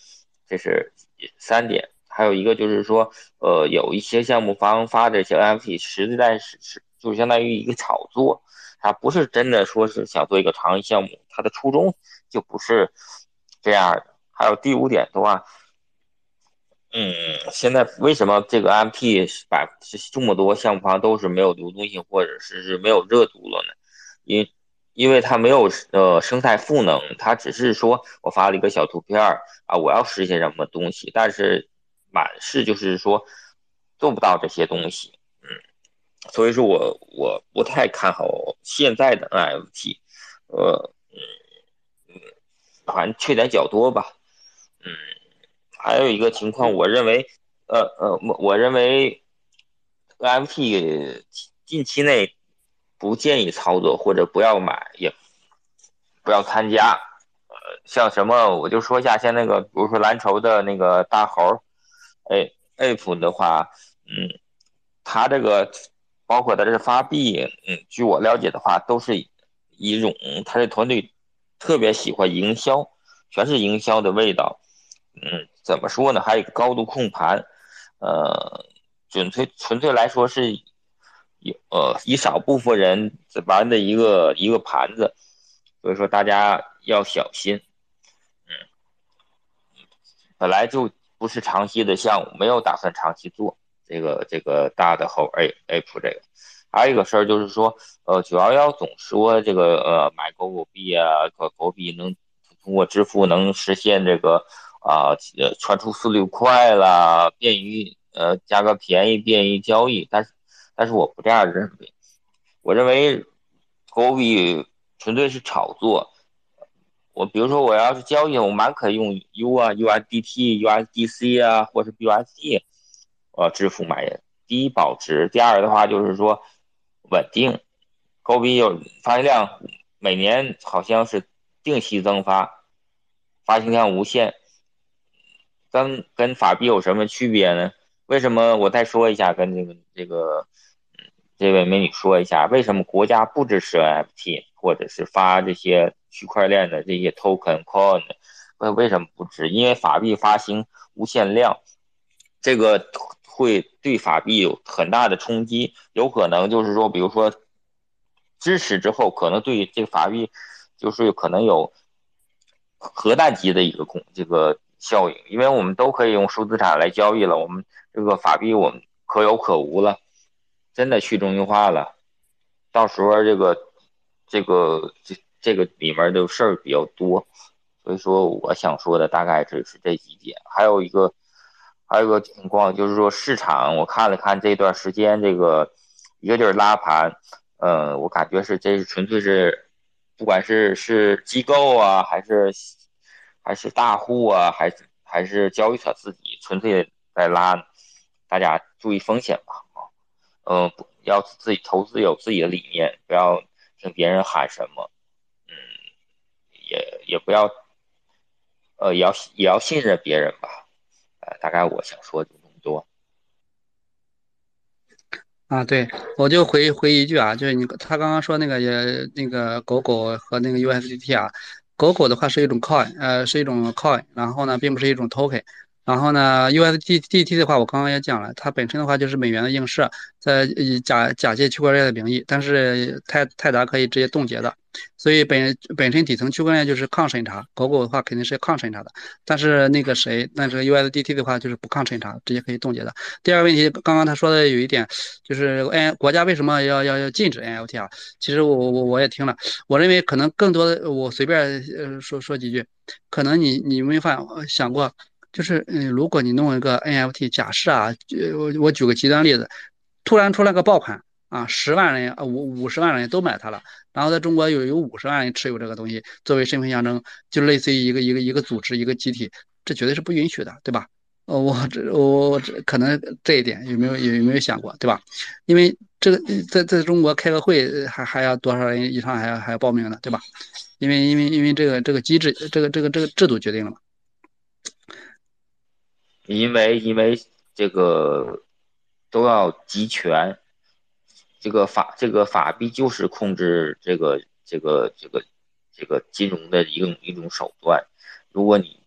这是三点。还有一个就是说，呃，有一些项目方发这些 NFT，实际在是是就相当于一个炒作，它不是真的说是想做一个长期项目，它的初衷就不是这样的。还有第五点的话，嗯，现在为什么这个 NFT 百这么多项目方都是没有流动性或者是是没有热度了呢？因因为它没有呃生态赋能，它只是说我发了一个小图片啊，我要实现什么东西，但是。满是就是说做不到这些东西，嗯，所以说我我不太看好现在的 NFT，呃，嗯嗯，反正缺点较多吧，嗯，还有一个情况，我认为，呃呃，我我认为 NFT 近期内不建议操作或者不要买，也不要参加，呃，像什么我就说一下，像那个比如说蓝筹的那个大猴。哎，Ape 的话，嗯，他这个包括他这发币，嗯，据我了解的话，都是一种他的团队特别喜欢营销，全是营销的味道。嗯，怎么说呢？还有一个高度控盘，呃，纯粹纯粹来说是有呃一少部分人玩的一个一个盘子，所以说大家要小心。嗯，本来就。不是长期的项目，没有打算长期做这个这个大的后 A A P 这个，还有一个事儿就是说，呃，九幺幺总说这个呃买狗狗币啊，狗狗币能通过支付能实现这个啊呃传出速率快啦，便于呃价格便宜，便于交易，但是但是我不这样认为，我认为狗币纯粹是炒作。我比如说，我要是交易，我蛮可以用 U 啊、USDT、USDC 啊，或是 BUSD，呃，支付买人。第一保值，第二的话就是说稳定。狗币有发行量，每年好像是定期增发，发行量无限。跟跟法币有什么区别呢？为什么我再说一下，跟这个这个，嗯，这位美女说一下，为什么国家不支持 NFT，或者是发这些？区块链的这些 token coin，为为什么不值？因为法币发行无限量，这个会对法币有很大的冲击，有可能就是说，比如说支持之后，可能对这个法币就是可能有核弹级的一个空这个效应，因为我们都可以用数字产来交易了，我们这个法币我们可有可无了，真的去中心化了，到时候这个这个这。这个里面的事儿比较多，所以说我想说的大概就是这几点。还有一个，还有一个情况就是说市场，我看了看这段时间这个一个就是拉盘，呃，我感觉是这是纯粹是，不管是是机构啊，还是还是大户啊，还是还是交易他自己纯粹在拉，大家注意风险吧，啊，嗯，不要自己投资有自己的理念，不要听别人喊什么。嗯也也不要，呃，也要也要信任别人吧，呃，大概我想说就这么多。啊，对，我就回回一句啊，就是你他刚刚说那个也那个狗狗和那个 USDT 啊，狗狗的话是一种 coin，呃，是一种 coin，然后呢，并不是一种 token，然后呢，USDT 的话，我刚刚也讲了，它本身的话就是美元的映射，在以假假借区块链的名义，但是泰泰达可以直接冻结的，所以本本身底层区块链就是抗审查，狗狗的话肯定是抗审查的，但是那个谁，那这个 USDT 的话就是不抗审查，直接可以冻结的。第二个问题，刚刚他说的有一点，就是 N 国家为什么要要要禁止 NFT 啊？其实我我我也听了，我认为可能更多的，我随便呃说说几句，可能你你没发想过。就是，嗯，如果你弄一个 NFT，假设啊，我我举个极端例子，突然出来个爆款啊，十万人啊五五十万人都买它了，然后在中国有有五十万人持有这个东西作为身份象征，就类似于一个一个一个组织一个集体，这绝对是不允许的，对吧？呃，我这我这可能这一点有没有有有没有想过，对吧？因为这个在在中国开个会还还要多少人以上还要还要报名呢，对吧？因为因为因为这个这个机制这个这个这个制度决定了嘛。因为因为这个都要集权，这个法这个法币就是控制这个这个这个这个金融的一种一种手段。如果你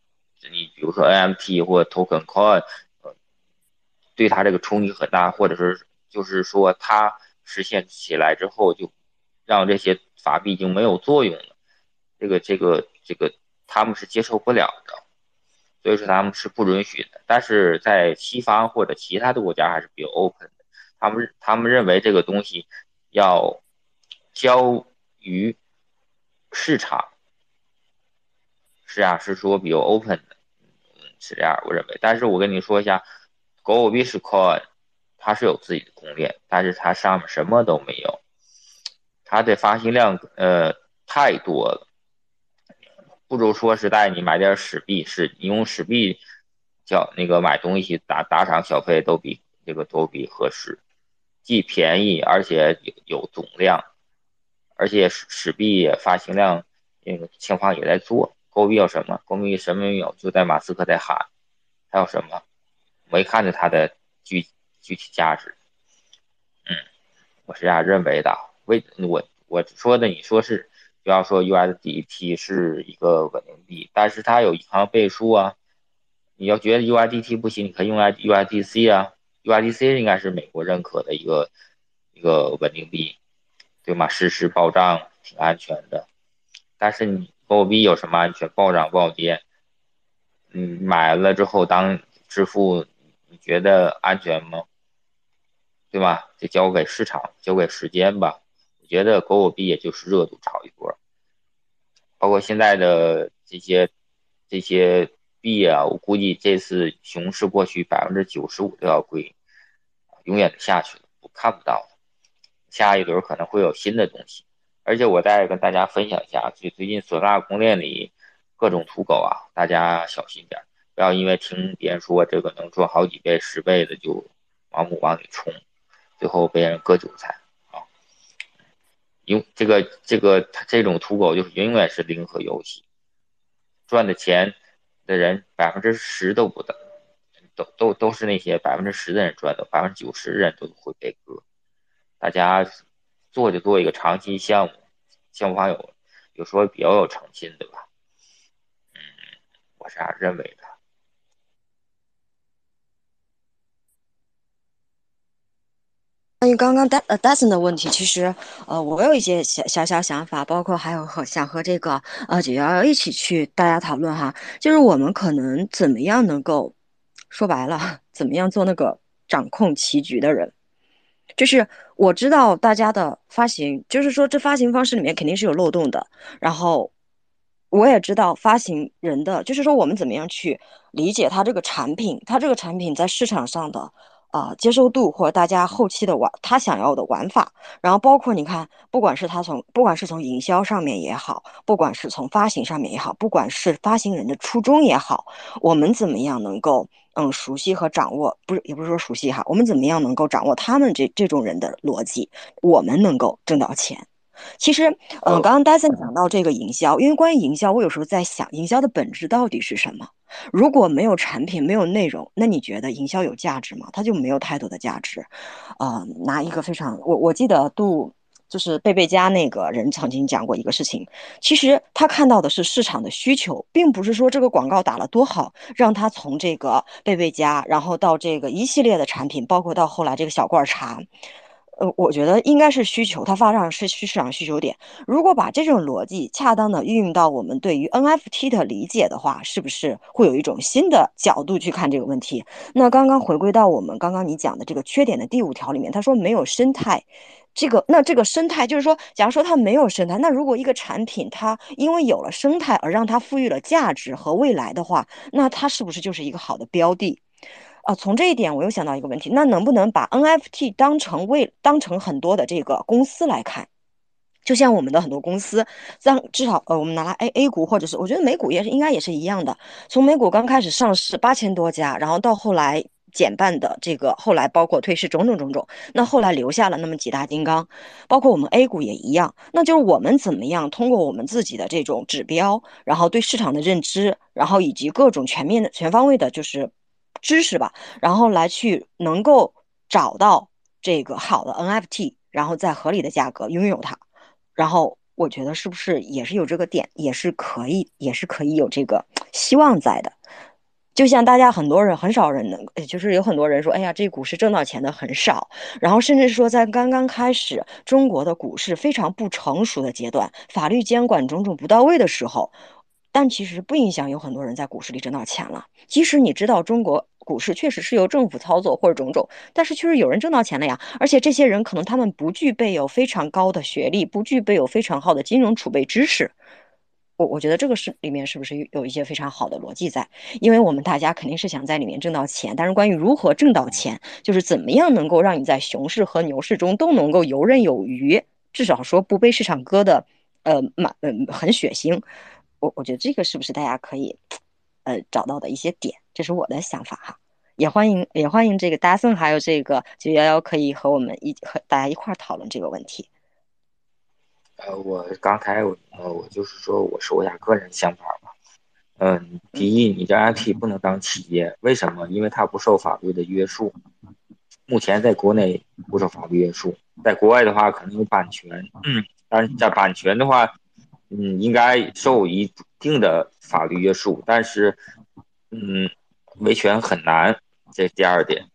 你比如说 NFT 或 Token Coin，呃，对它这个冲击很大，或者是就是说它实现起来之后，就让这些法币已经没有作用了，这个这个这个他们是接受不了的。所以说他们是不允许的，但是在西方或者其他的国家还是比较 open 的。他们他们认为这个东西要交于市场，是啊，是说比较 open 的，是这样，我认为。但是我跟你说一下，狗狗币是 coin，它是有自己的公链，但是它上面什么都没有，它的发行量呃太多了。不如说是带你买点史币，是你用史币叫那个买东西打打赏小费都比这个都比合适，既便宜而且有有总量，而且史史币发行量那个情况也在做。狗币有什么？狗币什么没有？就在马斯克在喊，还有什么？没看着它的具具体价值。嗯，我是这样认为的。为我我说的，你说是？不要说 USDT 是一个稳定币，但是它有银行背书啊。你要觉得 USDT 不行，你可以用 USDC 啊。USDC 应该是美国认可的一个一个稳定币，对吗？实时报账挺安全的。但是你狗币有什么安全？暴涨暴跌，嗯，买了之后当支付，你觉得安全吗？对吧？就交给市场，交给时间吧。觉得狗狗币也就是热度炒一波，包括现在的这些这些币啊，我估计这次熊市过去百分之九十五都要归，永远的下去了，我看不到下一轮可能会有新的东西，而且我再跟大家分享一下，最最近索纳公链里各种土狗啊，大家小心点，不要因为听别人说这个能赚好几倍、十倍的就盲目往里冲，最后被人割韭菜。用这个这个这种土狗就是永远是零和游戏，赚的钱的人百分之十都不等，都都都是那些百分之十的人赚的，百分之九十人都会被割。大家做就做一个长期项目，项目方有有时候比较有诚信，对吧？嗯，我是这样认为的。关于刚刚戴呃戴森的问题，其实呃我有一些小小小想法，包括还有和想和这个呃九幺幺一起去大家讨论哈，就是我们可能怎么样能够说白了，怎么样做那个掌控棋局的人，就是我知道大家的发行，就是说这发行方式里面肯定是有漏洞的，然后我也知道发行人的，就是说我们怎么样去理解他这个产品，他这个产品在市场上的。啊，接受度或者大家后期的玩他想要的玩法，然后包括你看，不管是他从不管是从营销上面也好，不管是从发行上面也好，不管是发行人的初衷也好，我们怎么样能够嗯熟悉和掌握，不是也不是说熟悉哈，我们怎么样能够掌握他们这这种人的逻辑，我们能够挣到钱。其实，嗯，刚刚戴森讲到这个营销，因为关于营销，我有时候在想，营销的本质到底是什么？如果没有产品，没有内容，那你觉得营销有价值吗？它就没有太多的价值。呃，拿一个非常，我我记得杜就是贝贝家那个人曾经讲过一个事情，其实他看到的是市场的需求，并不是说这个广告打了多好，让他从这个贝贝家，然后到这个一系列的产品，包括到后来这个小罐茶。呃，我觉得应该是需求，它发展是市场需求点。如果把这种逻辑恰当的运用到我们对于 NFT 的理解的话，是不是会有一种新的角度去看这个问题？那刚刚回归到我们刚刚你讲的这个缺点的第五条里面，他说没有生态，这个那这个生态就是说，假如说它没有生态，那如果一个产品它因为有了生态而让它赋予了价值和未来的话，那它是不是就是一个好的标的？啊，从这一点我又想到一个问题，那能不能把 NFT 当成为当成很多的这个公司来看？就像我们的很多公司，让至少呃，我们拿来 A A 股或者是我觉得美股也是应该也是一样的。从美股刚开始上市八千多家，然后到后来减半的这个，后来包括退市种种种种，那后来留下了那么几大金刚，包括我们 A 股也一样。那就是我们怎么样通过我们自己的这种指标，然后对市场的认知，然后以及各种全面的全方位的，就是。知识吧，然后来去能够找到这个好的 NFT，然后在合理的价格拥有它，然后我觉得是不是也是有这个点，也是可以，也是可以有这个希望在的。就像大家很多人很少人能，就是有很多人说，哎呀，这股市挣到钱的很少，然后甚至说在刚刚开始中国的股市非常不成熟的阶段，法律监管种种不到位的时候。但其实不影响，有很多人在股市里挣到钱了。即使你知道中国股市确实是由政府操作或者种种，但是确实有人挣到钱了呀。而且这些人可能他们不具备有非常高的学历，不具备有非常好的金融储备知识。我我觉得这个是里面是不是有一些非常好的逻辑在？因为我们大家肯定是想在里面挣到钱，但是关于如何挣到钱，就是怎么样能够让你在熊市和牛市中都能够游刃有余，至少说不被市场割的，呃，满，嗯，很血腥。我我觉得这个是不是大家可以，呃，找到的一些点，这是我的想法哈。也欢迎也欢迎这个大森还有这个九幺幺可以和我们一和大家一块儿讨论这个问题。呃，我刚才我呃我就是说我说一下个人想法吧。嗯，第一，你这 IP 不能当企业，为什么？因为它不受法律的约束。目前在国内不受法律约束，在国外的话可能有版权，嗯，但是在版权的话。嗯，应该受一定的法律约束，但是，嗯，维权很难，这第二点，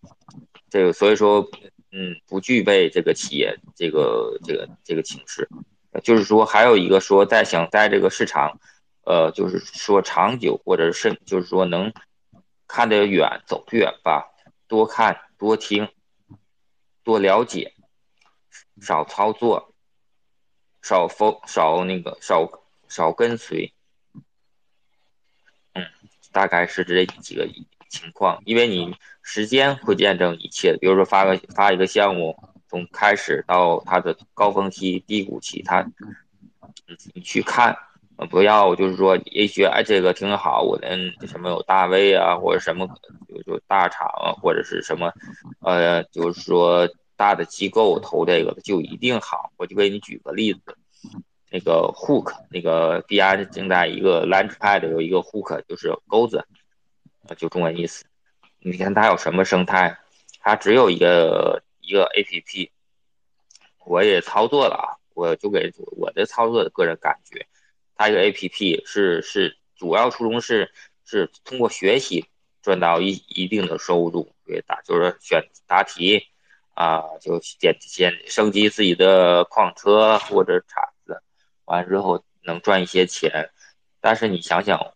这个所以说，嗯，不具备这个企业这个这个这个情势，就是说还有一个说在想在这个市场，呃，就是说长久或者是就是说能看得远走得远吧，多看多听，多了解，少操作。少否少那个少少跟随，嗯，大概是这几个情况。因为你时间会见证一切，比如说发个发一个项目，从开始到它的高峰期、低谷期，它你去看，不要就是说也许哎这个挺好，我的什么有大 V 啊，或者什么就就大厂啊，或者是什么呃，就是说。大的机构投这个的就一定好，我就给你举个例子，那个 hook，那个币安正在一个 launchpad 有一个 hook，就是钩子，就中文意思。你看它有什么生态？它只有一个一个 app，我也操作了啊，我就给我的操作的个人感觉，它一个 app 是是主要初衷是是通过学习赚到一一定的收入，对答就是选答题。啊，就先先升级自己的矿车或者铲子，完之后能赚一些钱。但是你想想，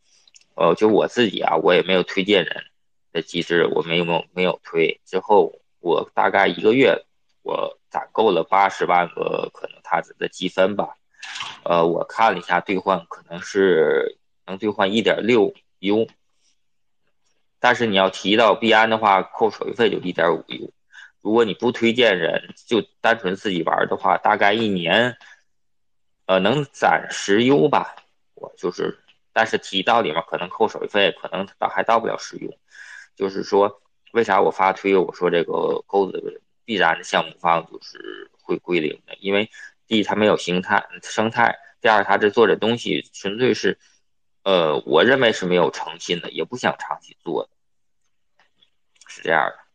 呃，就我自己啊，我也没有推荐人的机制，我没有没有推。之后我大概一个月，我攒够了八十万个可能他的积分吧。呃，我看了一下兑换，可能是能兑换一点六 U。但是你要提到币安的话，扣手续费就一点五 U。如果你不推荐人，就单纯自己玩的话，大概一年，呃，能攒十 U 吧。我就是，但是提到里面可能扣手续费，可能到还到不了十 U。就是说，为啥我发推？我说这个钩子必然的项目方就是会归零的，因为第一它没有形态生态，第二它这做这东西纯粹是，呃，我认为是没有诚信的，也不想长期做的，是这样的。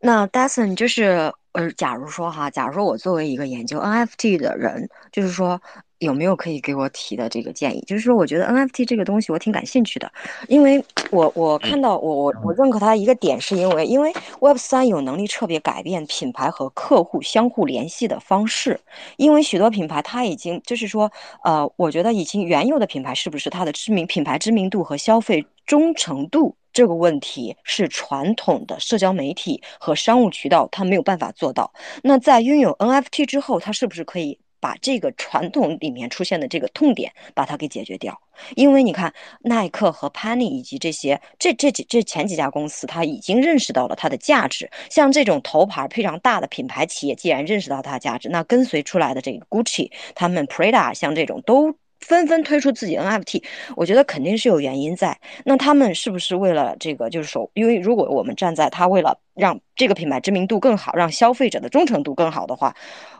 那 Dason 就是呃，假如说哈，假如说我作为一个研究 NFT 的人，就是说有没有可以给我提的这个建议？就是说，我觉得 NFT 这个东西我挺感兴趣的，因为我我看到我我我认可它一个点，是因为因为 Web 三有能力彻底改变品牌和客户相互联系的方式，因为许多品牌它已经就是说，呃，我觉得已经原有的品牌是不是它的知名品牌知名度和消费忠诚度？这个问题是传统的社交媒体和商务渠道它没有办法做到。那在拥有 NFT 之后，它是不是可以把这个传统里面出现的这个痛点把它给解决掉？因为你看，耐克和 Penny 以及这些这这几这前几家公司，它已经认识到了它的价值。像这种头牌非常大的品牌企业，既然认识到它的价值，那跟随出来的这个 Gucci、他们 Prada 像这种都。纷纷推出自己 NFT，我觉得肯定是有原因在。那他们是不是为了这个，就是说，因为如果我们站在他为了让这个品牌知名度更好，让消费者的忠诚度更好的话，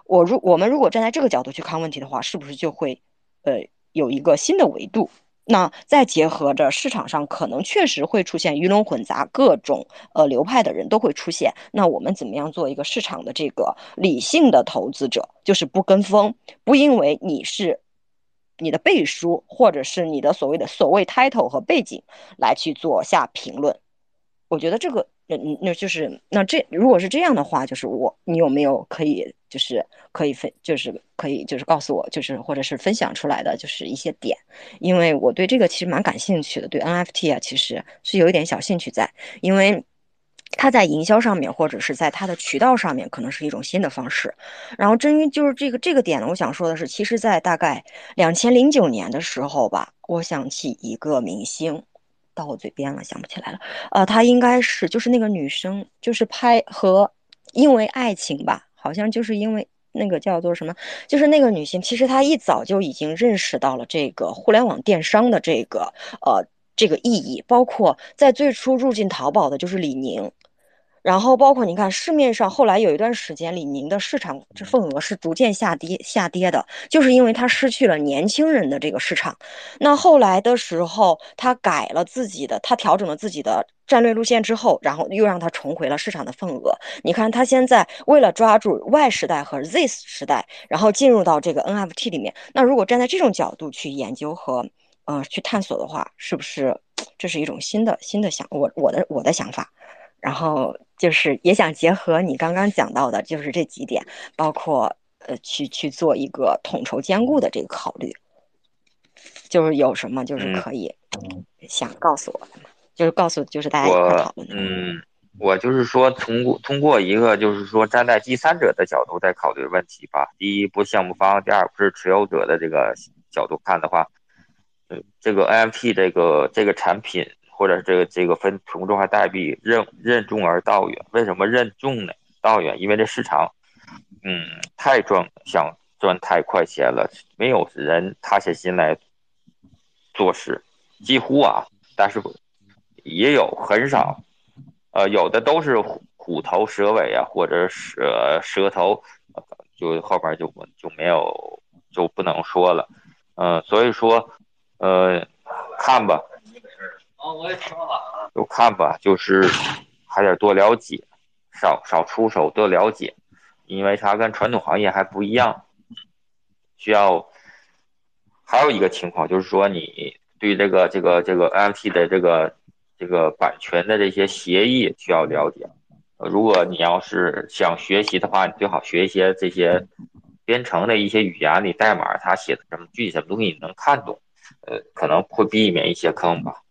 我如我们如果站在这个角度去看问题的话，是不是就会呃有一个新的维度？那再结合着市场上可能确实会出现鱼龙混杂，各种呃流派的人都会出现。那我们怎么样做一个市场的这个理性的投资者？就是不跟风，不因为你是。你的背书，或者是你的所谓的所谓 title 和背景来去做下评论，我觉得这个，嗯，那就是那这如果是这样的话，就是我你有没有可以就是可以分就是可以就是告诉我就是或者是分享出来的就是一些点，因为我对这个其实蛮感兴趣的，对 NFT 啊其实是有一点小兴趣在，因为。它在营销上面，或者是在它的渠道上面，可能是一种新的方式。然后，至于就是这个这个点呢，我想说的是，其实，在大概两千零九年的时候吧，我想起一个明星，到我嘴边了，想不起来了。呃，她应该是就是那个女生，就是拍和因为爱情吧，好像就是因为那个叫做什么，就是那个女性，其实她一早就已经认识到了这个互联网电商的这个呃这个意义，包括在最初入境淘宝的就是李宁。然后包括你看市面上后来有一段时间，李宁的市场这份额是逐渐下跌下跌的，就是因为它失去了年轻人的这个市场。那后来的时候，他改了自己的，他调整了自己的战略路线之后，然后又让他重回了市场的份额。你看他现在为了抓住 Y 时代和 Z 时代，然后进入到这个 NFT 里面。那如果站在这种角度去研究和呃去探索的话，是不是这是一种新的新的想我我的我的想法？然后就是也想结合你刚刚讲到的，就是这几点，包括呃，去去做一个统筹兼顾的这个考虑，就是有什么就是可以想告诉我的吗？就是告诉就是大家一块讨论。嗯，我就是说通过通过一个就是说站在第三者的角度在考虑问题吧。第一，不项目方；第二，不是持有者的这个角度看的话，这个 NFT 这个这个产品。或者这个这个分同质化代币任任重而道远，为什么任重呢？道远，因为这市场，嗯，太赚，想赚太快钱了，没有人塌下心来做事，几乎啊，但是也有很少，呃，有的都是虎虎头蛇尾啊，或者蛇蛇头，就后边就就没有就不能说了，嗯，所以说，呃，看吧。哦，我也听了。就看吧，就是还得多了解，少少出手，多了解，因为它跟传统行业还不一样，需要。还有一个情况就是说，你对这个这个这个 NFT 的这个这个版权的这些协议需要了解。如果你要是想学习的话，你最好学一些这些编程的一些语言，里代码它写的什么具体什么东西你能看懂，呃，可能会避免一些坑吧。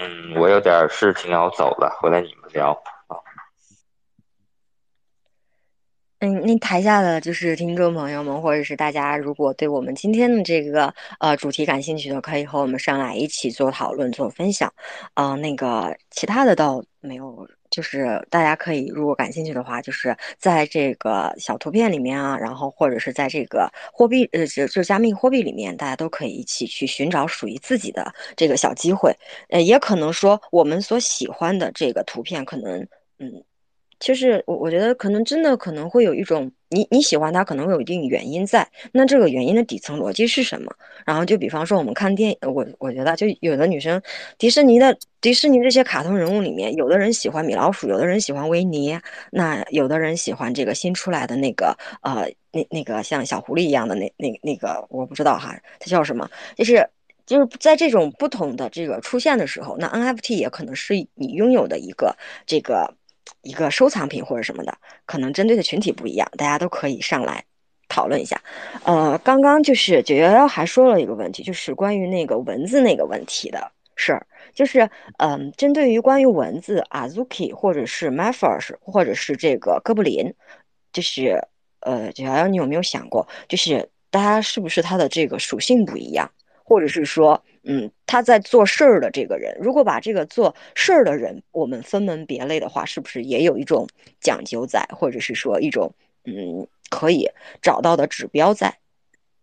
嗯，我有点事情要走了，回来你们聊啊。嗯，那台下的就是听众朋友们，或者是大家，如果对我们今天的这个呃主题感兴趣的，可以和我们上来一起做讨论、做分享。啊，那个其他的倒没有。就是大家可以，如果感兴趣的话，就是在这个小图片里面啊，然后或者是在这个货币，呃，就就加密货币里面，大家都可以一起去寻找属于自己的这个小机会。呃，也可能说我们所喜欢的这个图片，可能嗯，就是我我觉得可能真的可能会有一种你你喜欢它可能会有一定原因在，那这个原因的底层逻辑是什么？然后就比方说我们看电影，我我觉得就有的女生，迪士尼的迪士尼这些卡通人物里面，有的人喜欢米老鼠，有的人喜欢维尼，那有的人喜欢这个新出来的那个呃那那个像小狐狸一样的那那那个我不知道哈，它叫什么？就是就是在这种不同的这个出现的时候，那 NFT 也可能是你拥有的一个这个。一个收藏品或者什么的，可能针对的群体不一样，大家都可以上来讨论一下。呃，刚刚就是九幺幺还说了一个问题，就是关于那个文字那个问题的事儿，就是嗯，针对于关于文字，Azuki 或者是 m a f e r s 或者是这个哥布林，就是呃，九幺幺，你有没有想过，就是大家是不是它的这个属性不一样，或者是说？嗯，他在做事儿的这个人，如果把这个做事儿的人我们分门别类的话，是不是也有一种讲究在，或者是说一种嗯可以找到的指标在？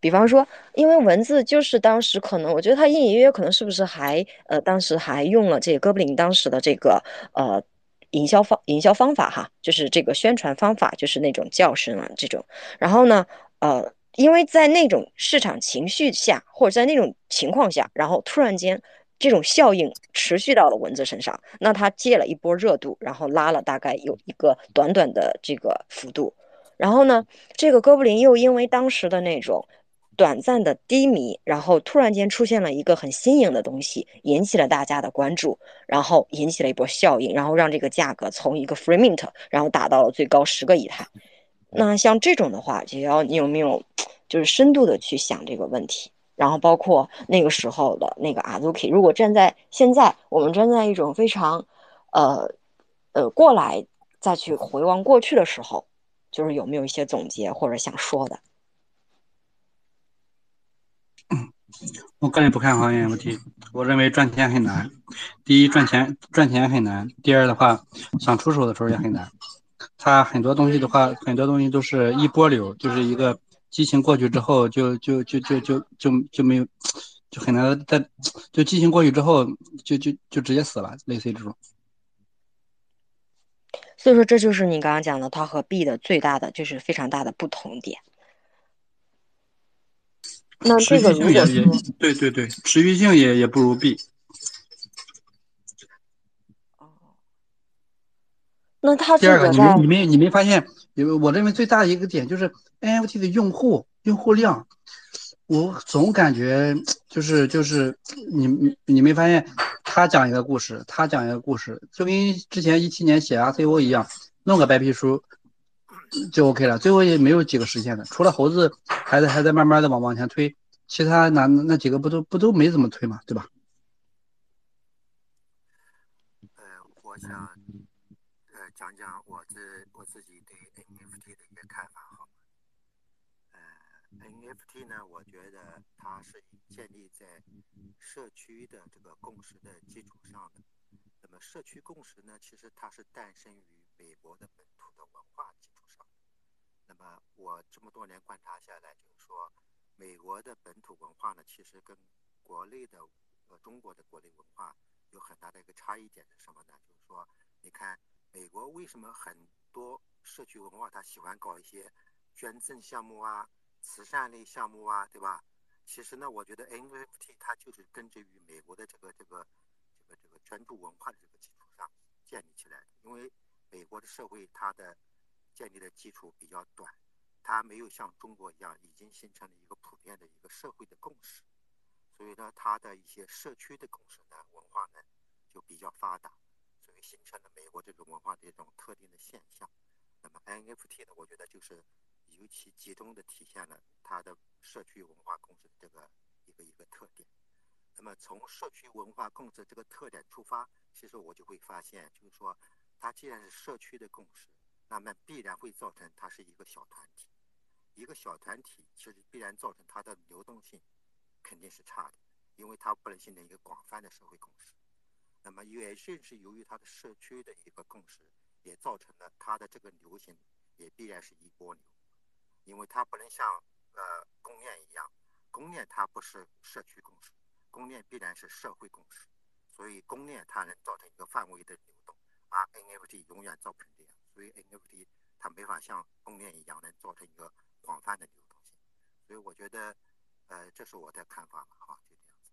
比方说，因为文字就是当时可能，我觉得他隐隐约约可能是不是还呃当时还用了这个哥布林当时的这个呃营销方营销方法哈，就是这个宣传方法就是那种叫声啊这种，然后呢呃。因为在那种市场情绪下，或者在那种情况下，然后突然间这种效应持续到了蚊子身上，那它借了一波热度，然后拉了大概有一个短短的这个幅度，然后呢，这个哥布林又因为当时的那种短暂的低迷，然后突然间出现了一个很新颖的东西，引起了大家的关注，然后引起了一波效应，然后让这个价格从一个 free mint，然后打到了最高十个以太。那像这种的话，就要你有没有就是深度的去想这个问题，然后包括那个时候的那个阿祖 k 如果站在现在，我们站在一种非常，呃，呃过来再去回望过去的时候，就是有没有一些总结或者想说的？我个人不看好 NFT，我认为赚钱很难。第一，赚钱赚钱很难；第二的话，想出手的时候也很难。它很多东西的话，很多东西都是一波流，就是一个激情过去之后，就就就就就就就没有，就很难再，就激情过去之后，就就就直接死了，类似于这种。所以说，这就是你刚刚讲的，它和 B 的最大的就是非常大的不同点。那这个如果说，对对对，持续性也也不如 B。那他第二个，你没你没你没发现？因为我认为最大的一个点就是 NFT 的用户用户量，我总感觉就是就是你你没发现？他讲一个故事，他讲一个故事，就跟之前一七年写 RCO 一样，弄个白皮书就 OK 了。最后也没有几个实现的，除了猴子还在还在慢慢的往往前推，其他那那几个不都不都没怎么推嘛，对吧？呃，我想。讲讲我自我自己对 NFT 的一个看法，好吗？呃，NFT 呢，我觉得它是建立在社区的这个共识的基础上的。那么，社区共识呢，其实它是诞生于美国的本土的文化基础上。那么，我这么多年观察下来，就是说，美国的本土文化呢，其实跟国内的呃中国的国内文化有很大的一个差异点是什么呢？就是说，你看。美国为什么很多社区文化他喜欢搞一些捐赠项目啊、慈善类项目啊，对吧？其实呢，我觉得 NFT 它就是根植于美国的这个这个这个这个捐助文化的这个基础上建立起来的。因为美国的社会它的建立的基础比较短，它没有像中国一样已经形成了一个普遍的一个社会的共识，所以呢，它的一些社区的共识呢文化呢就比较发达。所以形成了美国这种文化的一种特定的现象。那么 NFT 呢，我觉得就是尤其集中的体现了它的社区文化共识的这个一个一个特点。那么从社区文化共识这个特点出发，其实我就会发现，就是说它既然是社区的共识，那么必然会造成它是一个小团体。一个小团体其实必然造成它的流动性肯定是差的，因为它不能形成一个广泛的社会共识。那么也正是由于它的社区的一个共识，也造成了它的这个流行也必然是一波流，因为它不能像呃公链一样，公链它不是社区共识，公链必然是社会共识，所以公链它能造成一个范围的流动，而 NFT 永远造不成这样，所以 NFT 它没法像公链一样能造成一个广泛的流动性。所以我觉得，呃，这是我的看法了，哈，就这样子。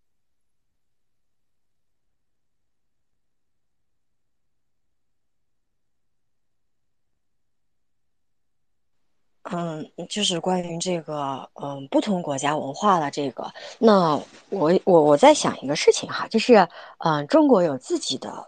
嗯，就是关于这个，嗯，不同国家文化的这个，那我我我在想一个事情哈，就是，嗯，中国有自己的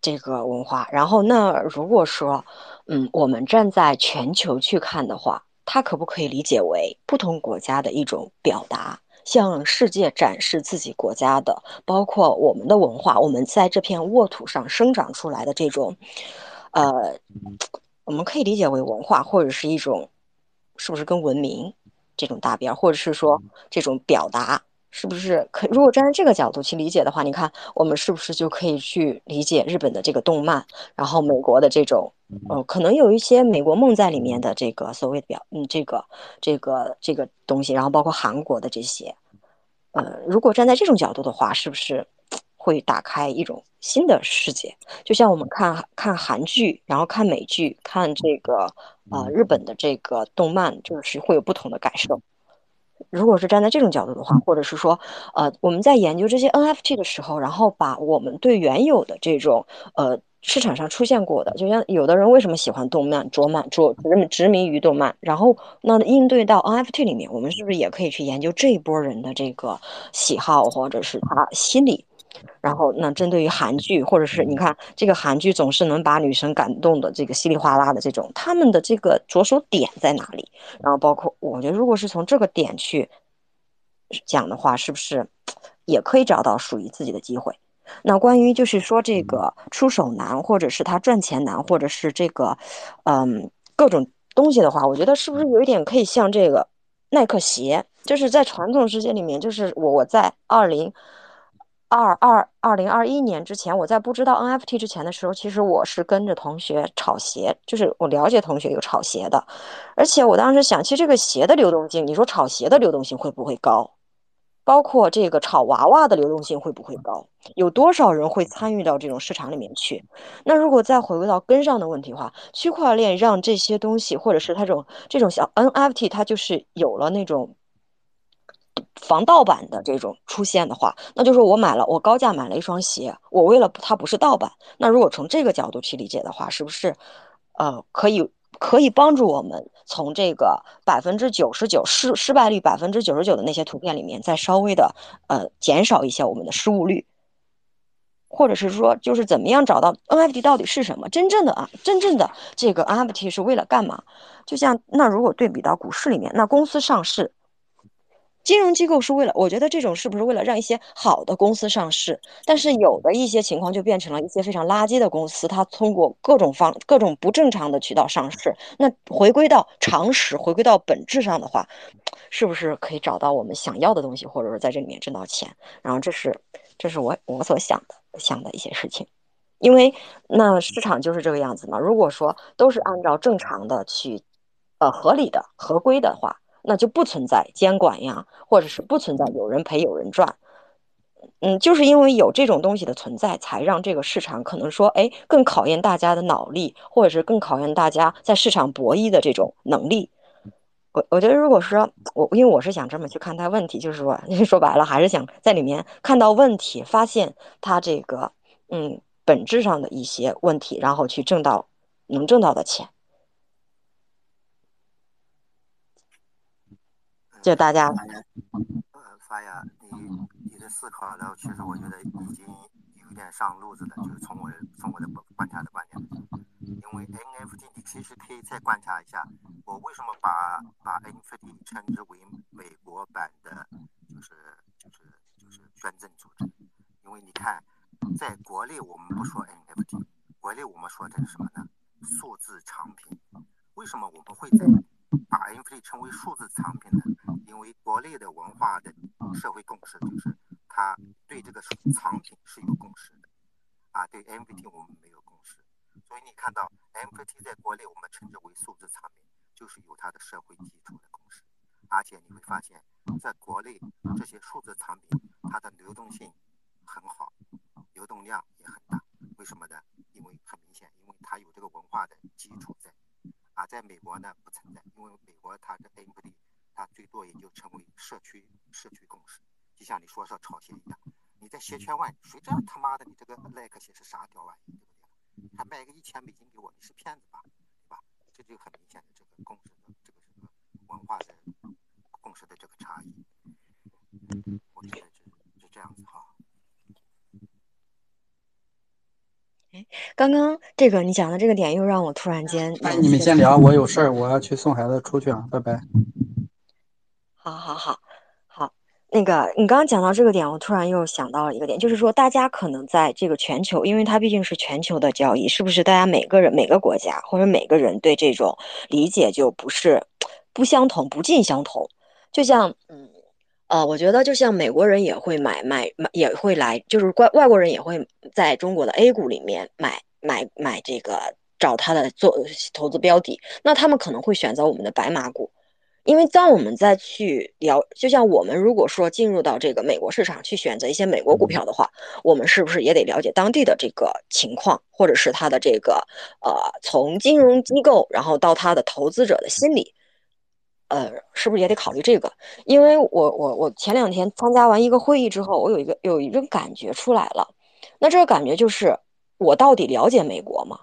这个文化，然后那如果说，嗯，我们站在全球去看的话，它可不可以理解为不同国家的一种表达，向世界展示自己国家的，包括我们的文化，我们在这片沃土上生长出来的这种，呃，我们可以理解为文化，或者是一种。是不是跟文明这种搭边，或者是说这种表达，是不是可？如果站在这个角度去理解的话，你看我们是不是就可以去理解日本的这个动漫，然后美国的这种，呃，可能有一些美国梦在里面的这个所谓的表，嗯，这个这个这个东西，然后包括韩国的这些，呃，如果站在这种角度的话，是不是？会打开一种新的世界，就像我们看看韩剧，然后看美剧，看这个呃日本的这个动漫，就是会有不同的感受。如果是站在这种角度的话，或者是说，呃，我们在研究这些 NFT 的时候，然后把我们对原有的这种呃市场上出现过的，就像有的人为什么喜欢动漫、着漫、着执执迷于动漫，然后那应对到 NFT 里面，我们是不是也可以去研究这一波人的这个喜好，或者是他心理？然后，那针对于韩剧，或者是你看这个韩剧总是能把女生感动的这个稀里哗啦的这种，他们的这个着手点在哪里？然后包括我觉得，如果是从这个点去讲的话，是不是也可以找到属于自己的机会？那关于就是说这个出手难，或者是他赚钱难，或者是这个嗯各种东西的话，我觉得是不是有一点可以像这个耐克鞋，就是在传统世界里面，就是我我在二零。二二二零二一年之前，我在不知道 NFT 之前的时候，其实我是跟着同学炒鞋，就是我了解同学有炒鞋的，而且我当时想，其实这个鞋的流动性，你说炒鞋的流动性会不会高？包括这个炒娃娃的流动性会不会高？有多少人会参与到这种市场里面去？那如果再回归到根上的问题的话，区块链让这些东西，或者是它这种这种小 NFT，它就是有了那种。防盗版的这种出现的话，那就是我买了，我高价买了一双鞋，我为了它不是盗版。那如果从这个角度去理解的话，是不是，呃，可以可以帮助我们从这个百分之九十九失失败率百分之九十九的那些图片里面，再稍微的呃减少一些我们的失误率，或者是说，就是怎么样找到 NFT 到底是什么？真正的啊，真正的这个 NFT 是为了干嘛？就像那如果对比到股市里面，那公司上市。金融机构是为了，我觉得这种是不是为了让一些好的公司上市？但是有的一些情况就变成了一些非常垃圾的公司，它通过各种方、各种不正常的渠道上市。那回归到常识，回归到本质上的话，是不是可以找到我们想要的东西，或者说在这里面挣到钱？然后这是，这是我我所想的想的一些事情。因为那市场就是这个样子嘛。如果说都是按照正常的去，呃，合理的、合规的话。那就不存在监管呀，或者是不存在有人赔有人赚，嗯，就是因为有这种东西的存在，才让这个市场可能说，哎，更考验大家的脑力，或者是更考验大家在市场博弈的这种能力。我我觉得，如果说我，因为我是想这么去看待问题，就是说，说白了，还是想在里面看到问题，发现它这个，嗯，本质上的一些问题，然后去挣到能挣到的钱。就大家，呃，发呀，你你的思考，然后其实我觉得已经有点上路子了。就是从我从我的观察的观点，因为 NFT，你其实可以再观察一下，我为什么把把 NFT 称之为美国版的，就是就是就是捐赠组织？因为你看，在国内我们不说 NFT，国内我们说的是什么呢？数字藏品。为什么我们会在？把 NFT 称为数字藏品呢？因为国内的文化的社会共识就是，他对这个藏品是有共识的，啊，对 NFT 我们没有共识，所以你看到 NFT 在国内我们称之为数字藏品，就是有它的社会基础的共识，而且你会发现，在国内这些数字藏品它的流动性很好，流动量也很大，为什么呢？因为很明显，因为它有这个文化的基础。在。啊在美国呢因为美国它的 NFT 它最多也就成为社区社区共识，就像你说说炒鞋一样，你在鞋圈外，谁知道他妈的你这个 like 鞋是啥屌玩意，对不对？他卖个一千美金给我，你是骗子吧，对吧？这就很明显的这个共识的这个什么文化的共识的这个差异，我觉得是是这样子哈。刚刚这个你讲的这个点又让我突然间，哎，你们先聊，我有事儿，我要去送孩子出去啊，拜拜。好好好好，那个你刚刚讲到这个点，我突然又想到了一个点，就是说大家可能在这个全球，因为它毕竟是全球的交易，是不是？大家每个人每个国家或者每个人对这种理解就不是不相同，不尽相同。就像嗯呃，我觉得就像美国人也会买买买，也会来，就是外外国人也会在中国的 A 股里面买买买这个找他的做投资标的，那他们可能会选择我们的白马股。因为当我们再去聊，就像我们如果说进入到这个美国市场去选择一些美国股票的话，我们是不是也得了解当地的这个情况，或者是它的这个呃，从金融机构然后到它的投资者的心理，呃，是不是也得考虑这个？因为我我我前两天参加完一个会议之后，我有一个有一种感觉出来了，那这个感觉就是我到底了解美国吗？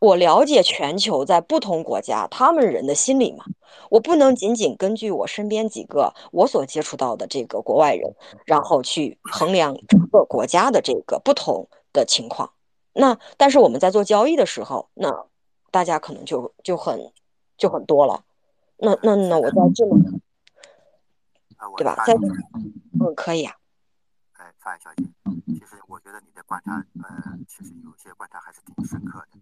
我了解全球在不同国家他们人的心理吗？我不能仅仅根据我身边几个我所接触到的这个国外人，然后去衡量整个国家的这个不同的情况。那但是我们在做交易的时候，那大家可能就就很就很多了。那那那我在这么，对吧？在嗯，可以啊。哎，范小姐，其实我觉得你的观察，呃，其实有些观察还是挺深刻的。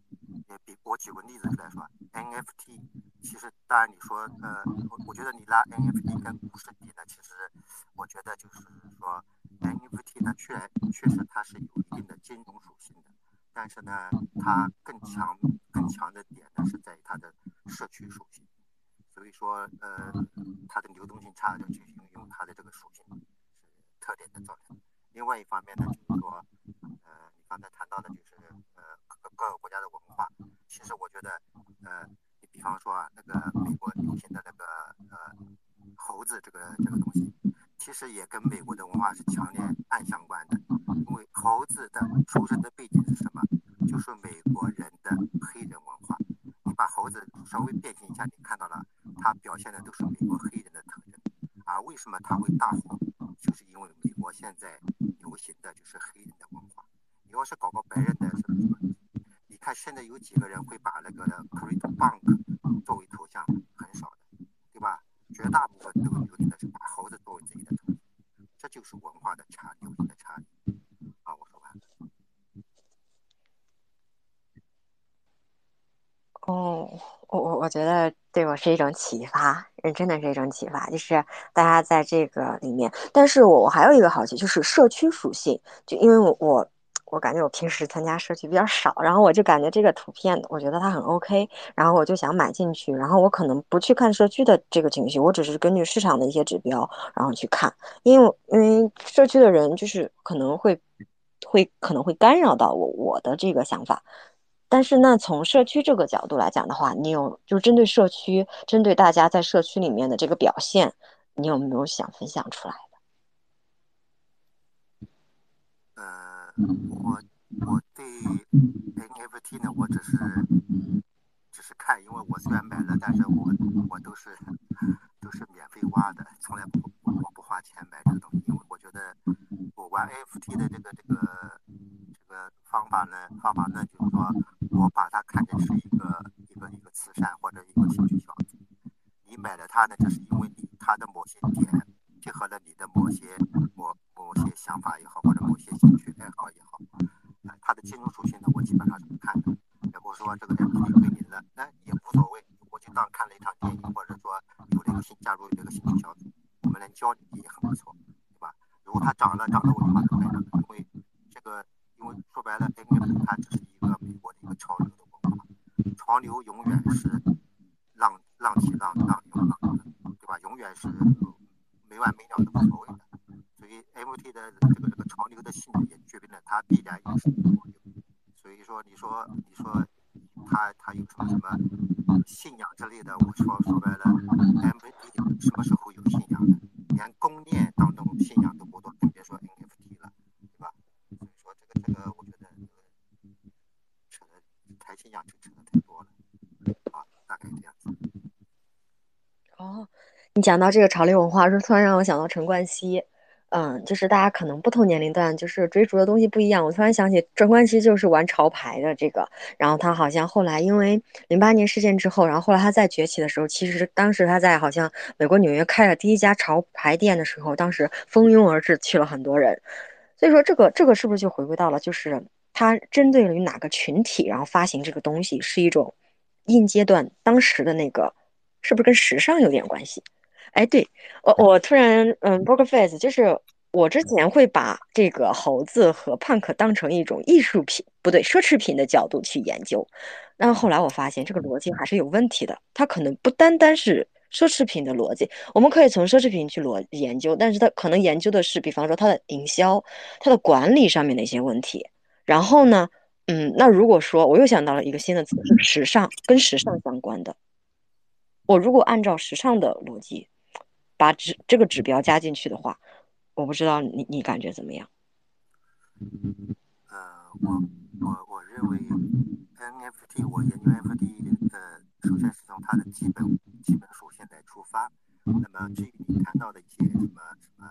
也比我举个例子来说，NFT，其实当然你说，呃，我我觉得你拉 NFT 跟股市比呢，其实我觉得就是说，NFT 它确确实它是有一定的金融属性的，但是呢，它更强更强的点呢是在于它的社区属性，所说，呃，它的流动性差，就去运用它的这个属性是特点的造成。另外一方面呢，就是说，呃，你刚才谈到的就是，呃，各各个国家的文化。其实我觉得，呃，你比方说啊，那个美国流行的那个呃猴子这个这个东西，其实也跟美国的文化是强烈暗相关的。因为猴子的出生的背景是什么？就是美国人的黑人文化。你把猴子稍微变形一下，你看到了，它表现的都是美国黑人的特征。而为什么它会大火？就是因为美国现在流行的就是黑人的文化。你要是搞个白人的什么什么，你看现在有几个人会把那个 CryptoPunk 作为头像？很少的，对吧？绝大部分都流行的是把猴子作为自己的头像，这就是文化的差，流行的差异。好，我说完了。哦，我我我觉得对我是一种启发，认，真的是一种启发，就是大家在这个里面，但是我我还有一个好奇，就是社区属性，就因为我我我感觉我平时参加社区比较少，然后我就感觉这个图片，我觉得它很 OK，然后我就想买进去，然后我可能不去看社区的这个情绪，我只是根据市场的一些指标，然后去看，因为因为社区的人就是可能会会可能会干扰到我我的这个想法。但是，那从社区这个角度来讲的话，你有就针对社区，针对大家在社区里面的这个表现，你有没有想分享出来的？呃，我我对 NFT 呢，我只是只是看，因为我虽然买了，但是我我都是都是免费挖的，从来不我不花钱买这个东西，因为我觉得我玩 NFT 的这个这个这个方法呢，方法呢就是说。我把它看成是一个一个一个慈善或者一个兴趣小组，你买了它呢，这是因为你它的某些点结合了你的某些某某些想法也好，或者某些兴趣爱好也好，呃，它的金融属性呢，我基本上是不看的。如果说这个人对你了，那也无所谓，我就当看了一场电影，或者说有了一个新加入这个兴趣小组，我们能交流也很不错，对吧？如果它涨了涨了，我就把它卖了，因为这个，因为说白了，NFT 它只是一个美国的一个潮流的文化，潮流永是浪浪起浪浪涌浪，对吧？永远是没完没了的无所谓的。所以 NFT 的这个这个潮流的性质也决定了它必然也是潮流。所以说，你说你说它它有什么什么什么时候有信仰的？连公链当中信仰都不多，更别说 NFT 了，对吧？所以说这个这个，我觉得扯的谈信仰就扯的太多了。啊，大概这样子。哦，你讲到这个潮流文化，就突然让我想到陈冠希。嗯，就是大家可能不同年龄段，就是追逐的东西不一样。我突然想起陈冠希就是玩潮牌的这个，然后他好像后来因为零八年事件之后，然后后来他再崛起的时候，其实当时他在好像美国纽约开了第一家潮牌店的时候，当时蜂拥而至去了很多人。所以说这个这个是不是就回归到了，就是他针对于哪个群体，然后发行这个东西是一种应阶段当时的那个，是不是跟时尚有点关系？哎，对我，我突然，嗯，Burger Face，就是我之前会把这个猴子和 Punk 当成一种艺术品，不对，奢侈品的角度去研究。但后来我发现这个逻辑还是有问题的，它可能不单单是奢侈品的逻辑。我们可以从奢侈品去逻研究，但是它可能研究的是，比方说它的营销、它的管理上面的一些问题。然后呢，嗯，那如果说我又想到了一个新的词，是时尚，跟时尚相关的。我如果按照时尚的逻辑。把指这个指标加进去的话，我不知道你你感觉怎么样？呃，我我我认为 NFT，我研究 NFT，的，首先是从它的基本基本属性来出发。那么至于你谈到的一些什么什么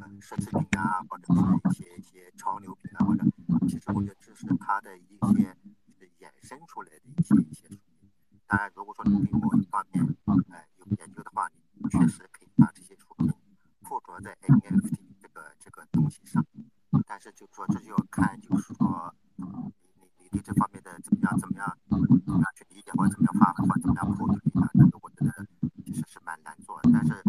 呃奢侈品啊，或者是一些一些潮流品啊，或者其实我觉得这是它的一些衍生出来的一些一些。当然，如果说你对某一方面呃有研究的话，你确实。啊这些出口附着在 NFT 这个这个东西上，但是就是说这就要看，就是说你你你对这方面的怎么样怎么样怎么样去理解或者怎么样发挥或者怎么样破解啊？这个我觉得其实是蛮难做的，但是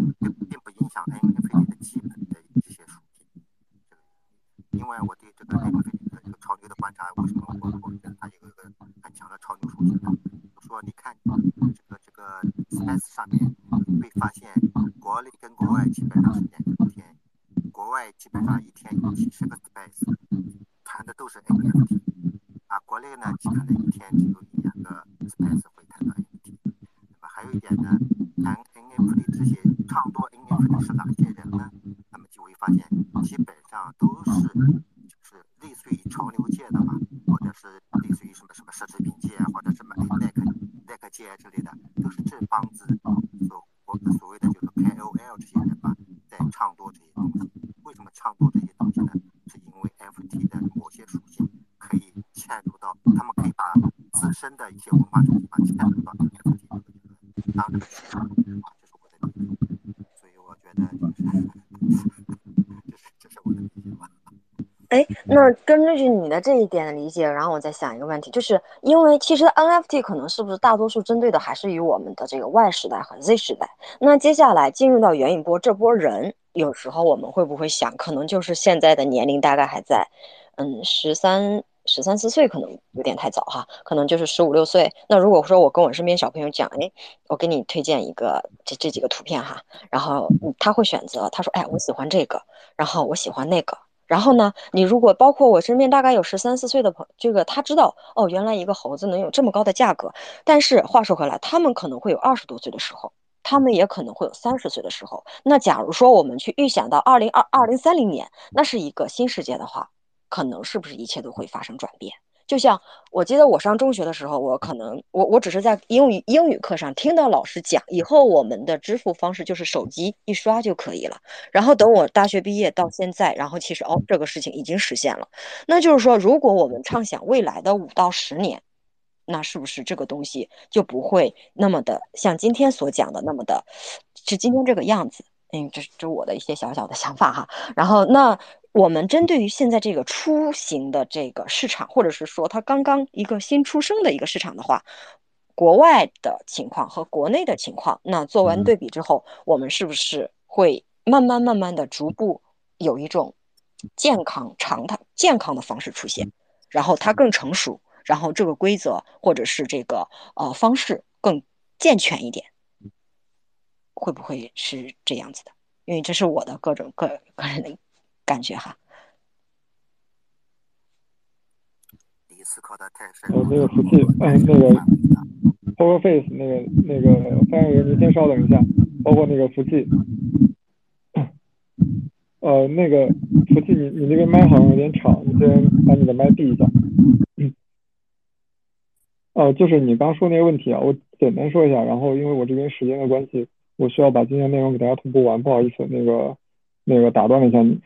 on. 那根据你的这一点的理解，然后我再想一个问题，就是因为其实 NFT 可能是不是大多数针对的还是与我们的这个 Y 时代和 Z 时代？那接下来进入到元宇波这波人，有时候我们会不会想，可能就是现在的年龄大概还在，嗯，十三十三四岁，可能有点太早哈，可能就是十五六岁。那如果说我跟我身边小朋友讲，哎，我给你推荐一个这这几个图片哈，然后他会选择，他说，哎，我喜欢这个，然后我喜欢那个。然后呢，你如果包括我身边大概有十三四岁的朋，这个他知道哦，原来一个猴子能有这么高的价格。但是话说回来，他们可能会有二十多岁的时候，他们也可能会有三十岁的时候。那假如说我们去预想到二零二二零三零年，那是一个新世界的话，可能是不是一切都会发生转变？就像我记得我上中学的时候，我可能我我只是在英语英语课上听到老师讲，以后我们的支付方式就是手机一刷就可以了。然后等我大学毕业到现在，然后其实哦这个事情已经实现了。那就是说，如果我们畅想未来的五到十年，那是不是这个东西就不会那么的像今天所讲的那么的，是今天这个样子？嗯，这是这我的一些小小的想法哈。然后那。我们针对于现在这个出行的这个市场，或者是说它刚刚一个新出生的一个市场的话，国外的情况和国内的情况，那做完对比之后，我们是不是会慢慢慢慢的逐步有一种健康常态健康的方式出现，然后它更成熟，然后这个规则或者是这个呃方式更健全一点，会不会是这样子的？因为这是我的各种个个人的。感觉哈，你思考的太深。呃，那个服务器，哎，那个 Power Face，那个那个翻译人，您先稍等一下包括那个服气。呃，那个福气，你你那边麦好像有点吵，你先把你的麦闭一下。呃，就是你刚说那个问题啊，我简单说一下，然后因为我这边时间的关系，我需要把今天内容给大家同步完，不好意思，那个那个打断了一下你。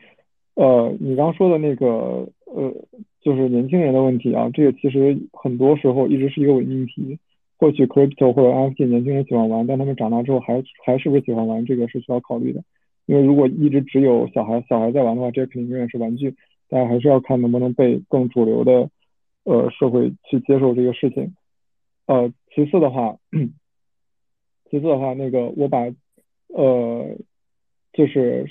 呃，你刚说的那个呃，就是年轻人的问题啊，这个其实很多时候一直是一个伪命题。或许 crypto 或者 NFT 年轻人喜欢玩，但他们长大之后还还是不是喜欢玩，这个是需要考虑的。因为如果一直只有小孩小孩在玩的话，这肯定永远是玩具。大家还是要看能不能被更主流的呃社会去接受这个事情。呃，其次的话，其次的话，那个我把呃就是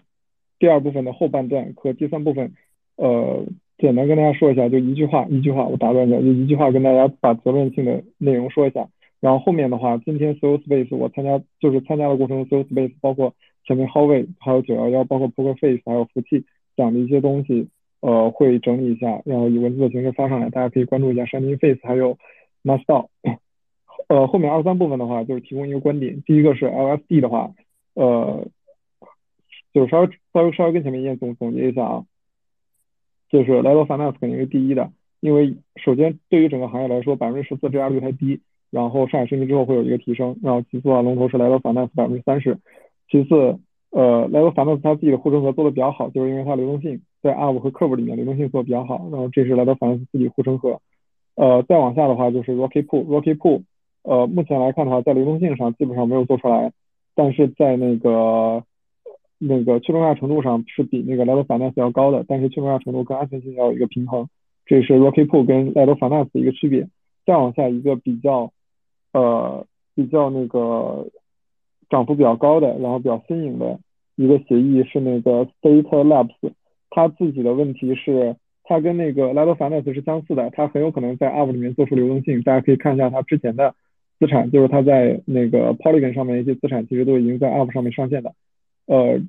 第二部分的后半段和第三部分呃简单跟大家说一下，就一句话一句话我打断一下，就一句话跟大家把责任性的内容说一下。然后后面的话，今天所有 space 我参加就是参加的过程中，所有 space 包括前面 Howey 还有九幺幺，包括 Poker Face 还有福气讲的一些东西，呃，会整理一下，然后以文字的形式发上来，大家可以关注一下 Shining Face 还有 m a s t o 呃，后面二三部分的话就是提供一个观点，第一个是 LSD 的话，呃，就是稍微稍微稍微跟前面一样总总结一下啊，就是 Level Finance 肯定是第一的，因为首先对于整个行业来说，百分之十四质押率太低。然后上海升级之后会有一个提升，然后其次的话，龙头是来到 Finance 百分之三十，其次，呃，来到 Finance 它自己的护城河做的比较好，就是因为它流动性在 UP 和 Curve 里面流动性做的比较好，然后这是来到 Finance 自己护城河，呃，再往下的话就是 Rocky Pool，Rocky Pool，呃，目前来看的话，在流动性上基本上没有做出来，但是在那个那个去中心化程度上是比那个来到 Finance 要高的，但是去中心化程度跟安全性要有一个平衡，这是 Rocky Pool 跟来到 Finance 的一个区别，再往下一个比较。呃，比较那个涨幅比较高的，然后比较新颖的一个协议是那个 State Labs，它自己的问题是，它跟那个 Lido Finance 是相似的，它很有可能在 App 里面做出流动性，大家可以看一下它之前的资产，就是它在那个 Polygon 上面一些资产其实都已经在 App 上面上线的，呃，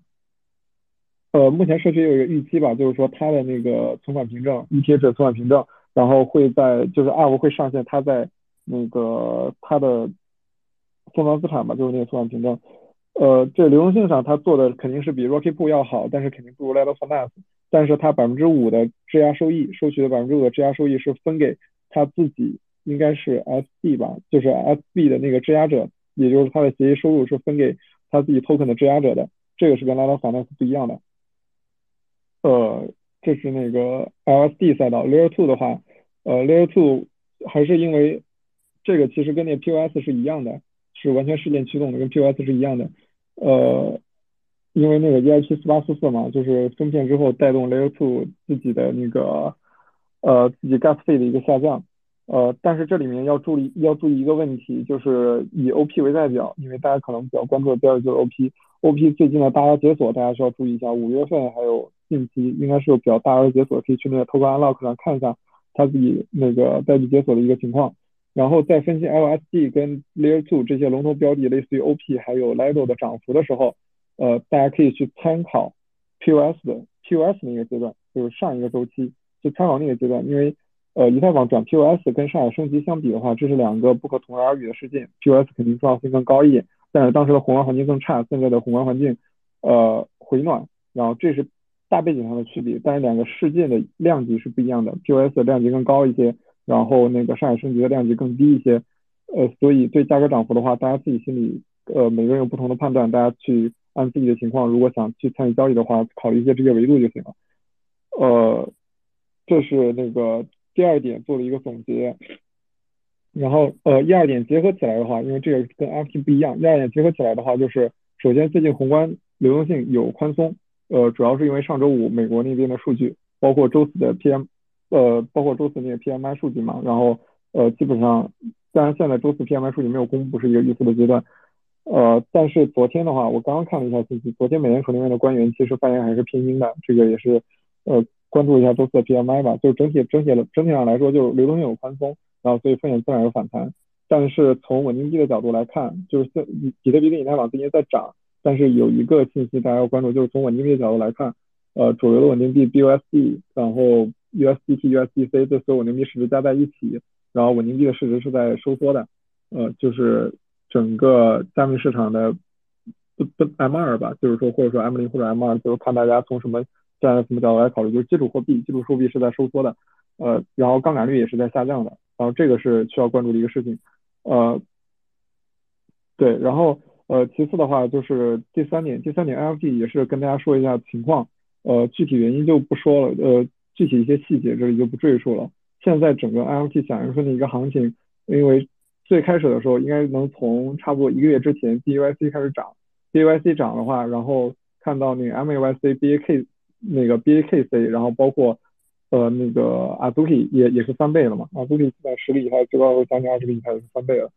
呃，目前社区有一个预期吧，就是说它的那个存款凭证，ETH 存款凭证，然后会在就是 App 会上线，它在那个它的封装资产吧，就是那个存款凭证，呃，这流动性上它做的肯定是比 Rocky Pool 要好，但是肯定不如 Lido Finance。但是它百分之五的质押收益，收取的百分之五的质押收益是分给他自己，应该是 SB 吧，就是 SB 的那个质押者，也就是他的协议收入是分给他自己 token 的质押者的，这个是跟 Lido Finance 不一样的。呃，这是那个 LSD 赛道，Layer Two 的话，呃，Layer Two 还是因为这个其实跟那 POS 是一样的，是完全事件驱动的，跟 POS 是一样的。呃，因为那个 EIP 四八四四嘛，就是分片之后带动 Layer Two 自己的那个呃自己 gas 费的一个下降。呃，但是这里面要注意要注意一个问题，就是以 OP 为代表，因为大家可能比较关注的标的就是 OP。OP 最近的大额解锁，大家需要注意一下。五月份还有近期应该是有比较大额解锁，可以去那个 Token Unlock 上看一下他自己那个代币解锁的一个情况。然后在分析 LSD 跟 Layer Two 这些龙头标的，类似于 OP 还有 Lido 的涨幅的时候，呃，大家可以去参考 POS 的 POS 那个阶段，就是上一个周期，去参考那个阶段，因为呃，以太坊转 POS 跟上海升级相比的话，这是两个不可同日而语的事件，POS 肯定重要性更高一点，但是当时的宏观环境更差，现在的宏观环境呃回暖，然后这是大背景上的区别，但是两个事件的量级是不一样的，POS 的量级更高一些。然后那个上海升级的量级更低一些，呃，所以对价格涨幅的话，大家自己心里呃每个人有不同的判断，大家去按自己的情况，如果想去参与交易的话，考虑一些这些维度就行了。呃，这是那个第二点做了一个总结。然后呃一二点结合起来的话，因为这个跟 FT 不一样，一二点结合起来的话，就是首先最近宏观流动性有宽松，呃，主要是因为上周五美国那边的数据，包括周四的 PM。呃，包括周四那个 PMI 数据嘛，然后呃，基本上，虽然现在周四 PMI 数据没有公布，是一个预测的阶段，呃，但是昨天的话，我刚刚看了一下信息，昨天美联储那边的官员其实发言还是偏鹰的，这个也是呃，关注一下周四的 PMI 吧，就整体整体的整体上来说，就是流动性有宽松，然后所以风险自然有反弹，但是从稳定币的角度来看，就是比比特币跟以太坊最近在涨，但是有一个信息大家要关注，就是从稳定币的角度来看，呃，主流的稳定币 BUSD，然后 USDT、USDC 这所有稳定币市值加在一起，然后稳定币的市值是在收缩的，呃，就是整个加密市场的不不 M 二吧，就是说或者说 M 零或者 M 二，就是看大家从什么站在什么角度来考虑，就是基础货币，基础货币是在收缩的，呃，然后杠杆率也是在下降的，然后这个是需要关注的一个事情，呃，对，然后呃，其次的话就是第三点，第三点 LFT 也是跟大家说一下情况，呃，具体原因就不说了，呃，具体一些细节这里就不赘述了。现在整个 NFT 响应村的一个行情，因为最开始的时候应该能从差不多一个月之前 BUSD 开始涨，BUSD 涨的话，然后看到那个 MAYC、BAK 那个 BAKC，然后包括呃那个 Azuki 也也是翻倍了嘛，Azuki 现在十个以太最高将近二十个以太也是翻倍了，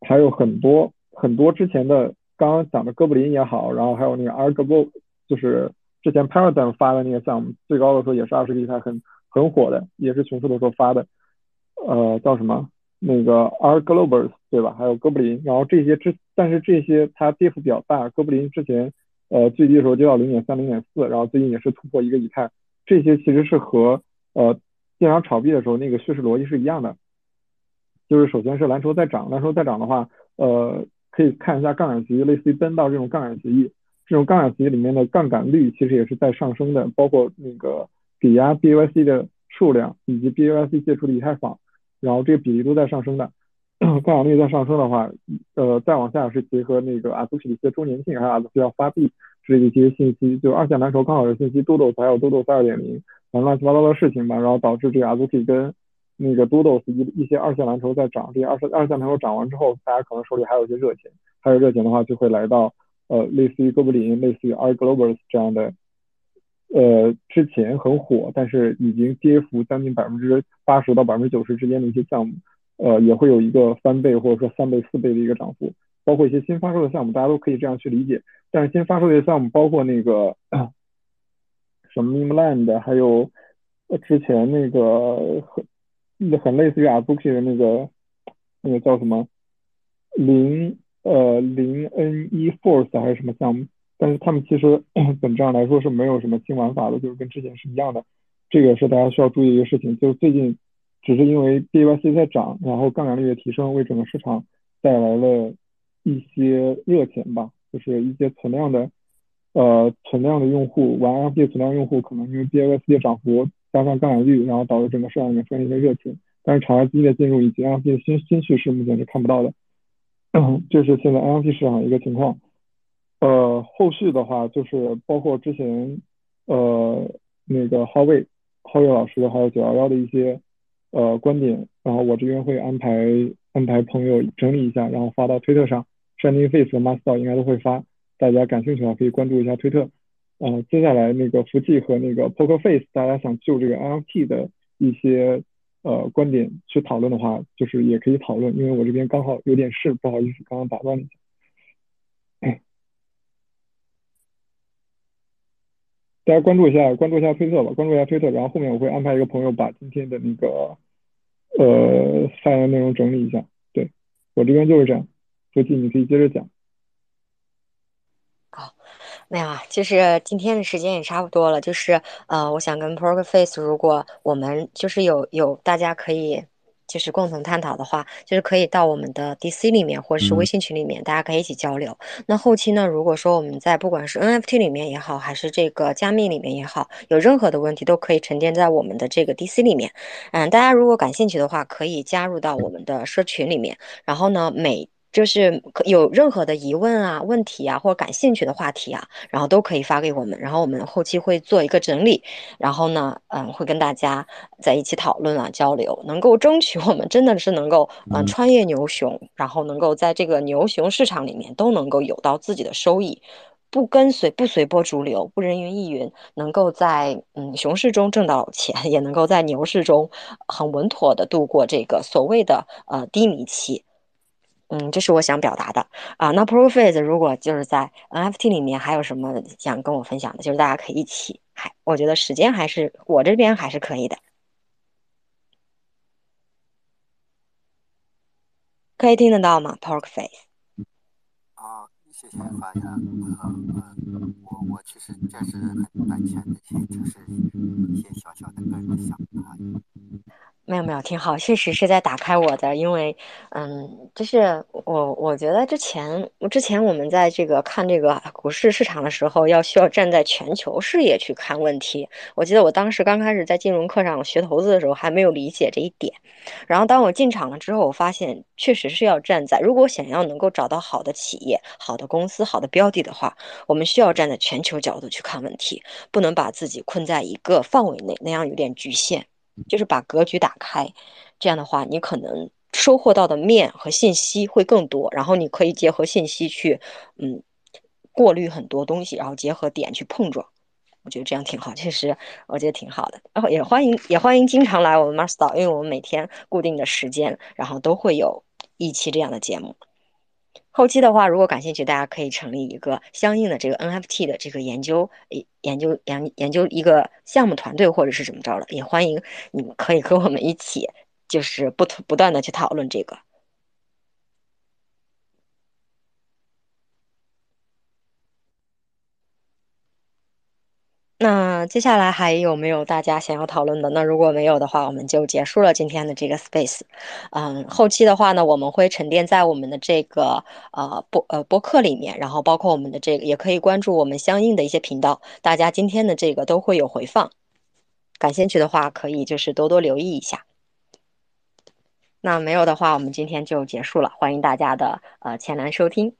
还有很多很多之前的刚刚讲的哥布林也好，然后还有那个 Argo 就是之前 Paradigm 发的那个项目，最高的时候也是二十个以太很。很火的，也是熊市的时候发的，呃，叫什么？那个 R Globers 对吧？还有哥布林，然后这些之，但是这些它跌幅比较大。哥布林之前，呃，最低的时候跌到零点三、零点四，然后最近也是突破一个以太。这些其实是和呃经常炒币的时候那个叙事逻辑是一样的，就是首先是蓝筹在涨，蓝筹在涨的话，呃，可以看一下杠杆协议，类似于奔道这种杠杆协议，这种杠杆协议里面的杠杆率其实也是在上升的，包括那个。抵押 BUSD 的数量以及 BUSD 借出的以太坊，然后这个比例都在上升的，杠杆率在上升的话，呃，再往下是结合那个阿祖奇的一些周年庆，还有阿祖奇要发币这一些信息，就二线蓝筹刚好是信息，Dodos 还有 Dodos 二点零，反正乱七八糟的事情吧，然后导致这个阿祖奇跟那个 Dodos 一一些二线蓝筹在涨，这些二线二线蓝筹涨完之后，大家可能手里还有一些热钱，还有热钱的话就会来到呃类似于哥布林、类似于 R Globers 这样的。呃，之前很火，但是已经跌幅将近百分之八十到百分之九十之间的一些项目，呃，也会有一个翻倍或者说三倍、四倍的一个涨幅。包括一些新发售的项目，大家都可以这样去理解。但是新发售的项目包括那个什么 meme land，还有之前那个很很类似于 Azuki 的那个那个叫什么零呃零 N 一 Force 还是什么项目？但是他们其实 本质上来说是没有什么新玩法的，就是跟之前是一样的。这个是大家需要注意一个事情，就是最近只是因为 BYC 在涨，然后杠杆率的提升，为整个市场带来了一些热钱吧，就是一些存量的呃存量的用户玩 NFT 存量用户，可能因为 BYC 的涨幅加上杠杆率，然后导致整个市场里面出现一些热情。但是场外资金的进入以及 NFT 的新新趋势，目前是看不到的。这是现在 NFT 市场一个情况。呃，后续的话就是包括之前呃那个浩卫浩卫老师还有九幺幺的一些呃观点，然后我这边会安排安排朋友整理一下，然后发到推特上，Shining Face 和 Master 应该都会发，大家感兴趣的话可以关注一下推特。呃，接下来那个福记和那个 Poker Face，大家想就这个 NFT 的一些呃观点去讨论的话，就是也可以讨论，因为我这边刚好有点事，不好意思，刚刚打断了一下。大家关注一下，关注一下推特吧，关注一下推特，然后后面我会安排一个朋友把今天的那个呃发言内容整理一下。对我这边就是这样，福记你可以接着讲。好，没有啊，就是今天的时间也差不多了，就是呃，我想跟 Poker Face，如果我们就是有有大家可以。就是共同探讨的话，就是可以到我们的 DC 里面或者是微信群里面，大家可以一起交流。那后期呢，如果说我们在不管是 NFT 里面也好，还是这个加密里面也好，有任何的问题都可以沉淀在我们的这个 DC 里面。嗯，大家如果感兴趣的话，可以加入到我们的社群里面。然后呢，每就是有任何的疑问啊、问题啊，或者感兴趣的话题啊，然后都可以发给我们，然后我们后期会做一个整理，然后呢，嗯，会跟大家在一起讨论啊、交流，能够争取我们真的是能够嗯穿越牛熊，然后能够在这个牛熊市场里面都能够有到自己的收益，不跟随不随波逐流，不人云亦云，能够在嗯熊市中挣到钱，也能够在牛市中很稳妥的度过这个所谓的呃低迷期。嗯，这是我想表达的啊。那 Profit 如果就是在 NFT 里面还有什么想跟我分享的，就是大家可以一起，还我觉得时间还是我这边还是可以的，可以听得到吗？Profit。啊，谢谢发言。呃，我我其实这是很短浅的，就是一些小小的个人想法。没有没有，挺好，确实是在打开我的，因为，嗯，就是我我觉得之前我之前我们在这个看这个股市市场的时候，要需要站在全球视野去看问题。我记得我当时刚开始在金融课上学投资的时候，还没有理解这一点。然后当我进场了之后，我发现确实是要站在，如果想要能够找到好的企业、好的公司、好的标的的话，我们需要站在全球角度去看问题，不能把自己困在一个范围内，那样有点局限。就是把格局打开，这样的话，你可能收获到的面和信息会更多，然后你可以结合信息去，嗯，过滤很多东西，然后结合点去碰撞，我觉得这样挺好，确实我觉得挺好的。然后也欢迎也欢迎经常来我们 Mars 岛，因为我们每天固定的时间，然后都会有一期这样的节目。后期的话，如果感兴趣，大家可以成立一个相应的这个 NFT 的这个研究，研究研研究一个项目团队，或者是怎么着的，也欢迎你们可以跟我们一起，就是不不断的去讨论这个。那接下来还有没有大家想要讨论的？那如果没有的话，我们就结束了今天的这个 space。嗯，后期的话呢，我们会沉淀在我们的这个呃播呃播客里面，然后包括我们的这个也可以关注我们相应的一些频道，大家今天的这个都会有回放。感兴趣的话，可以就是多多留意一下。那没有的话，我们今天就结束了，欢迎大家的呃前来收听。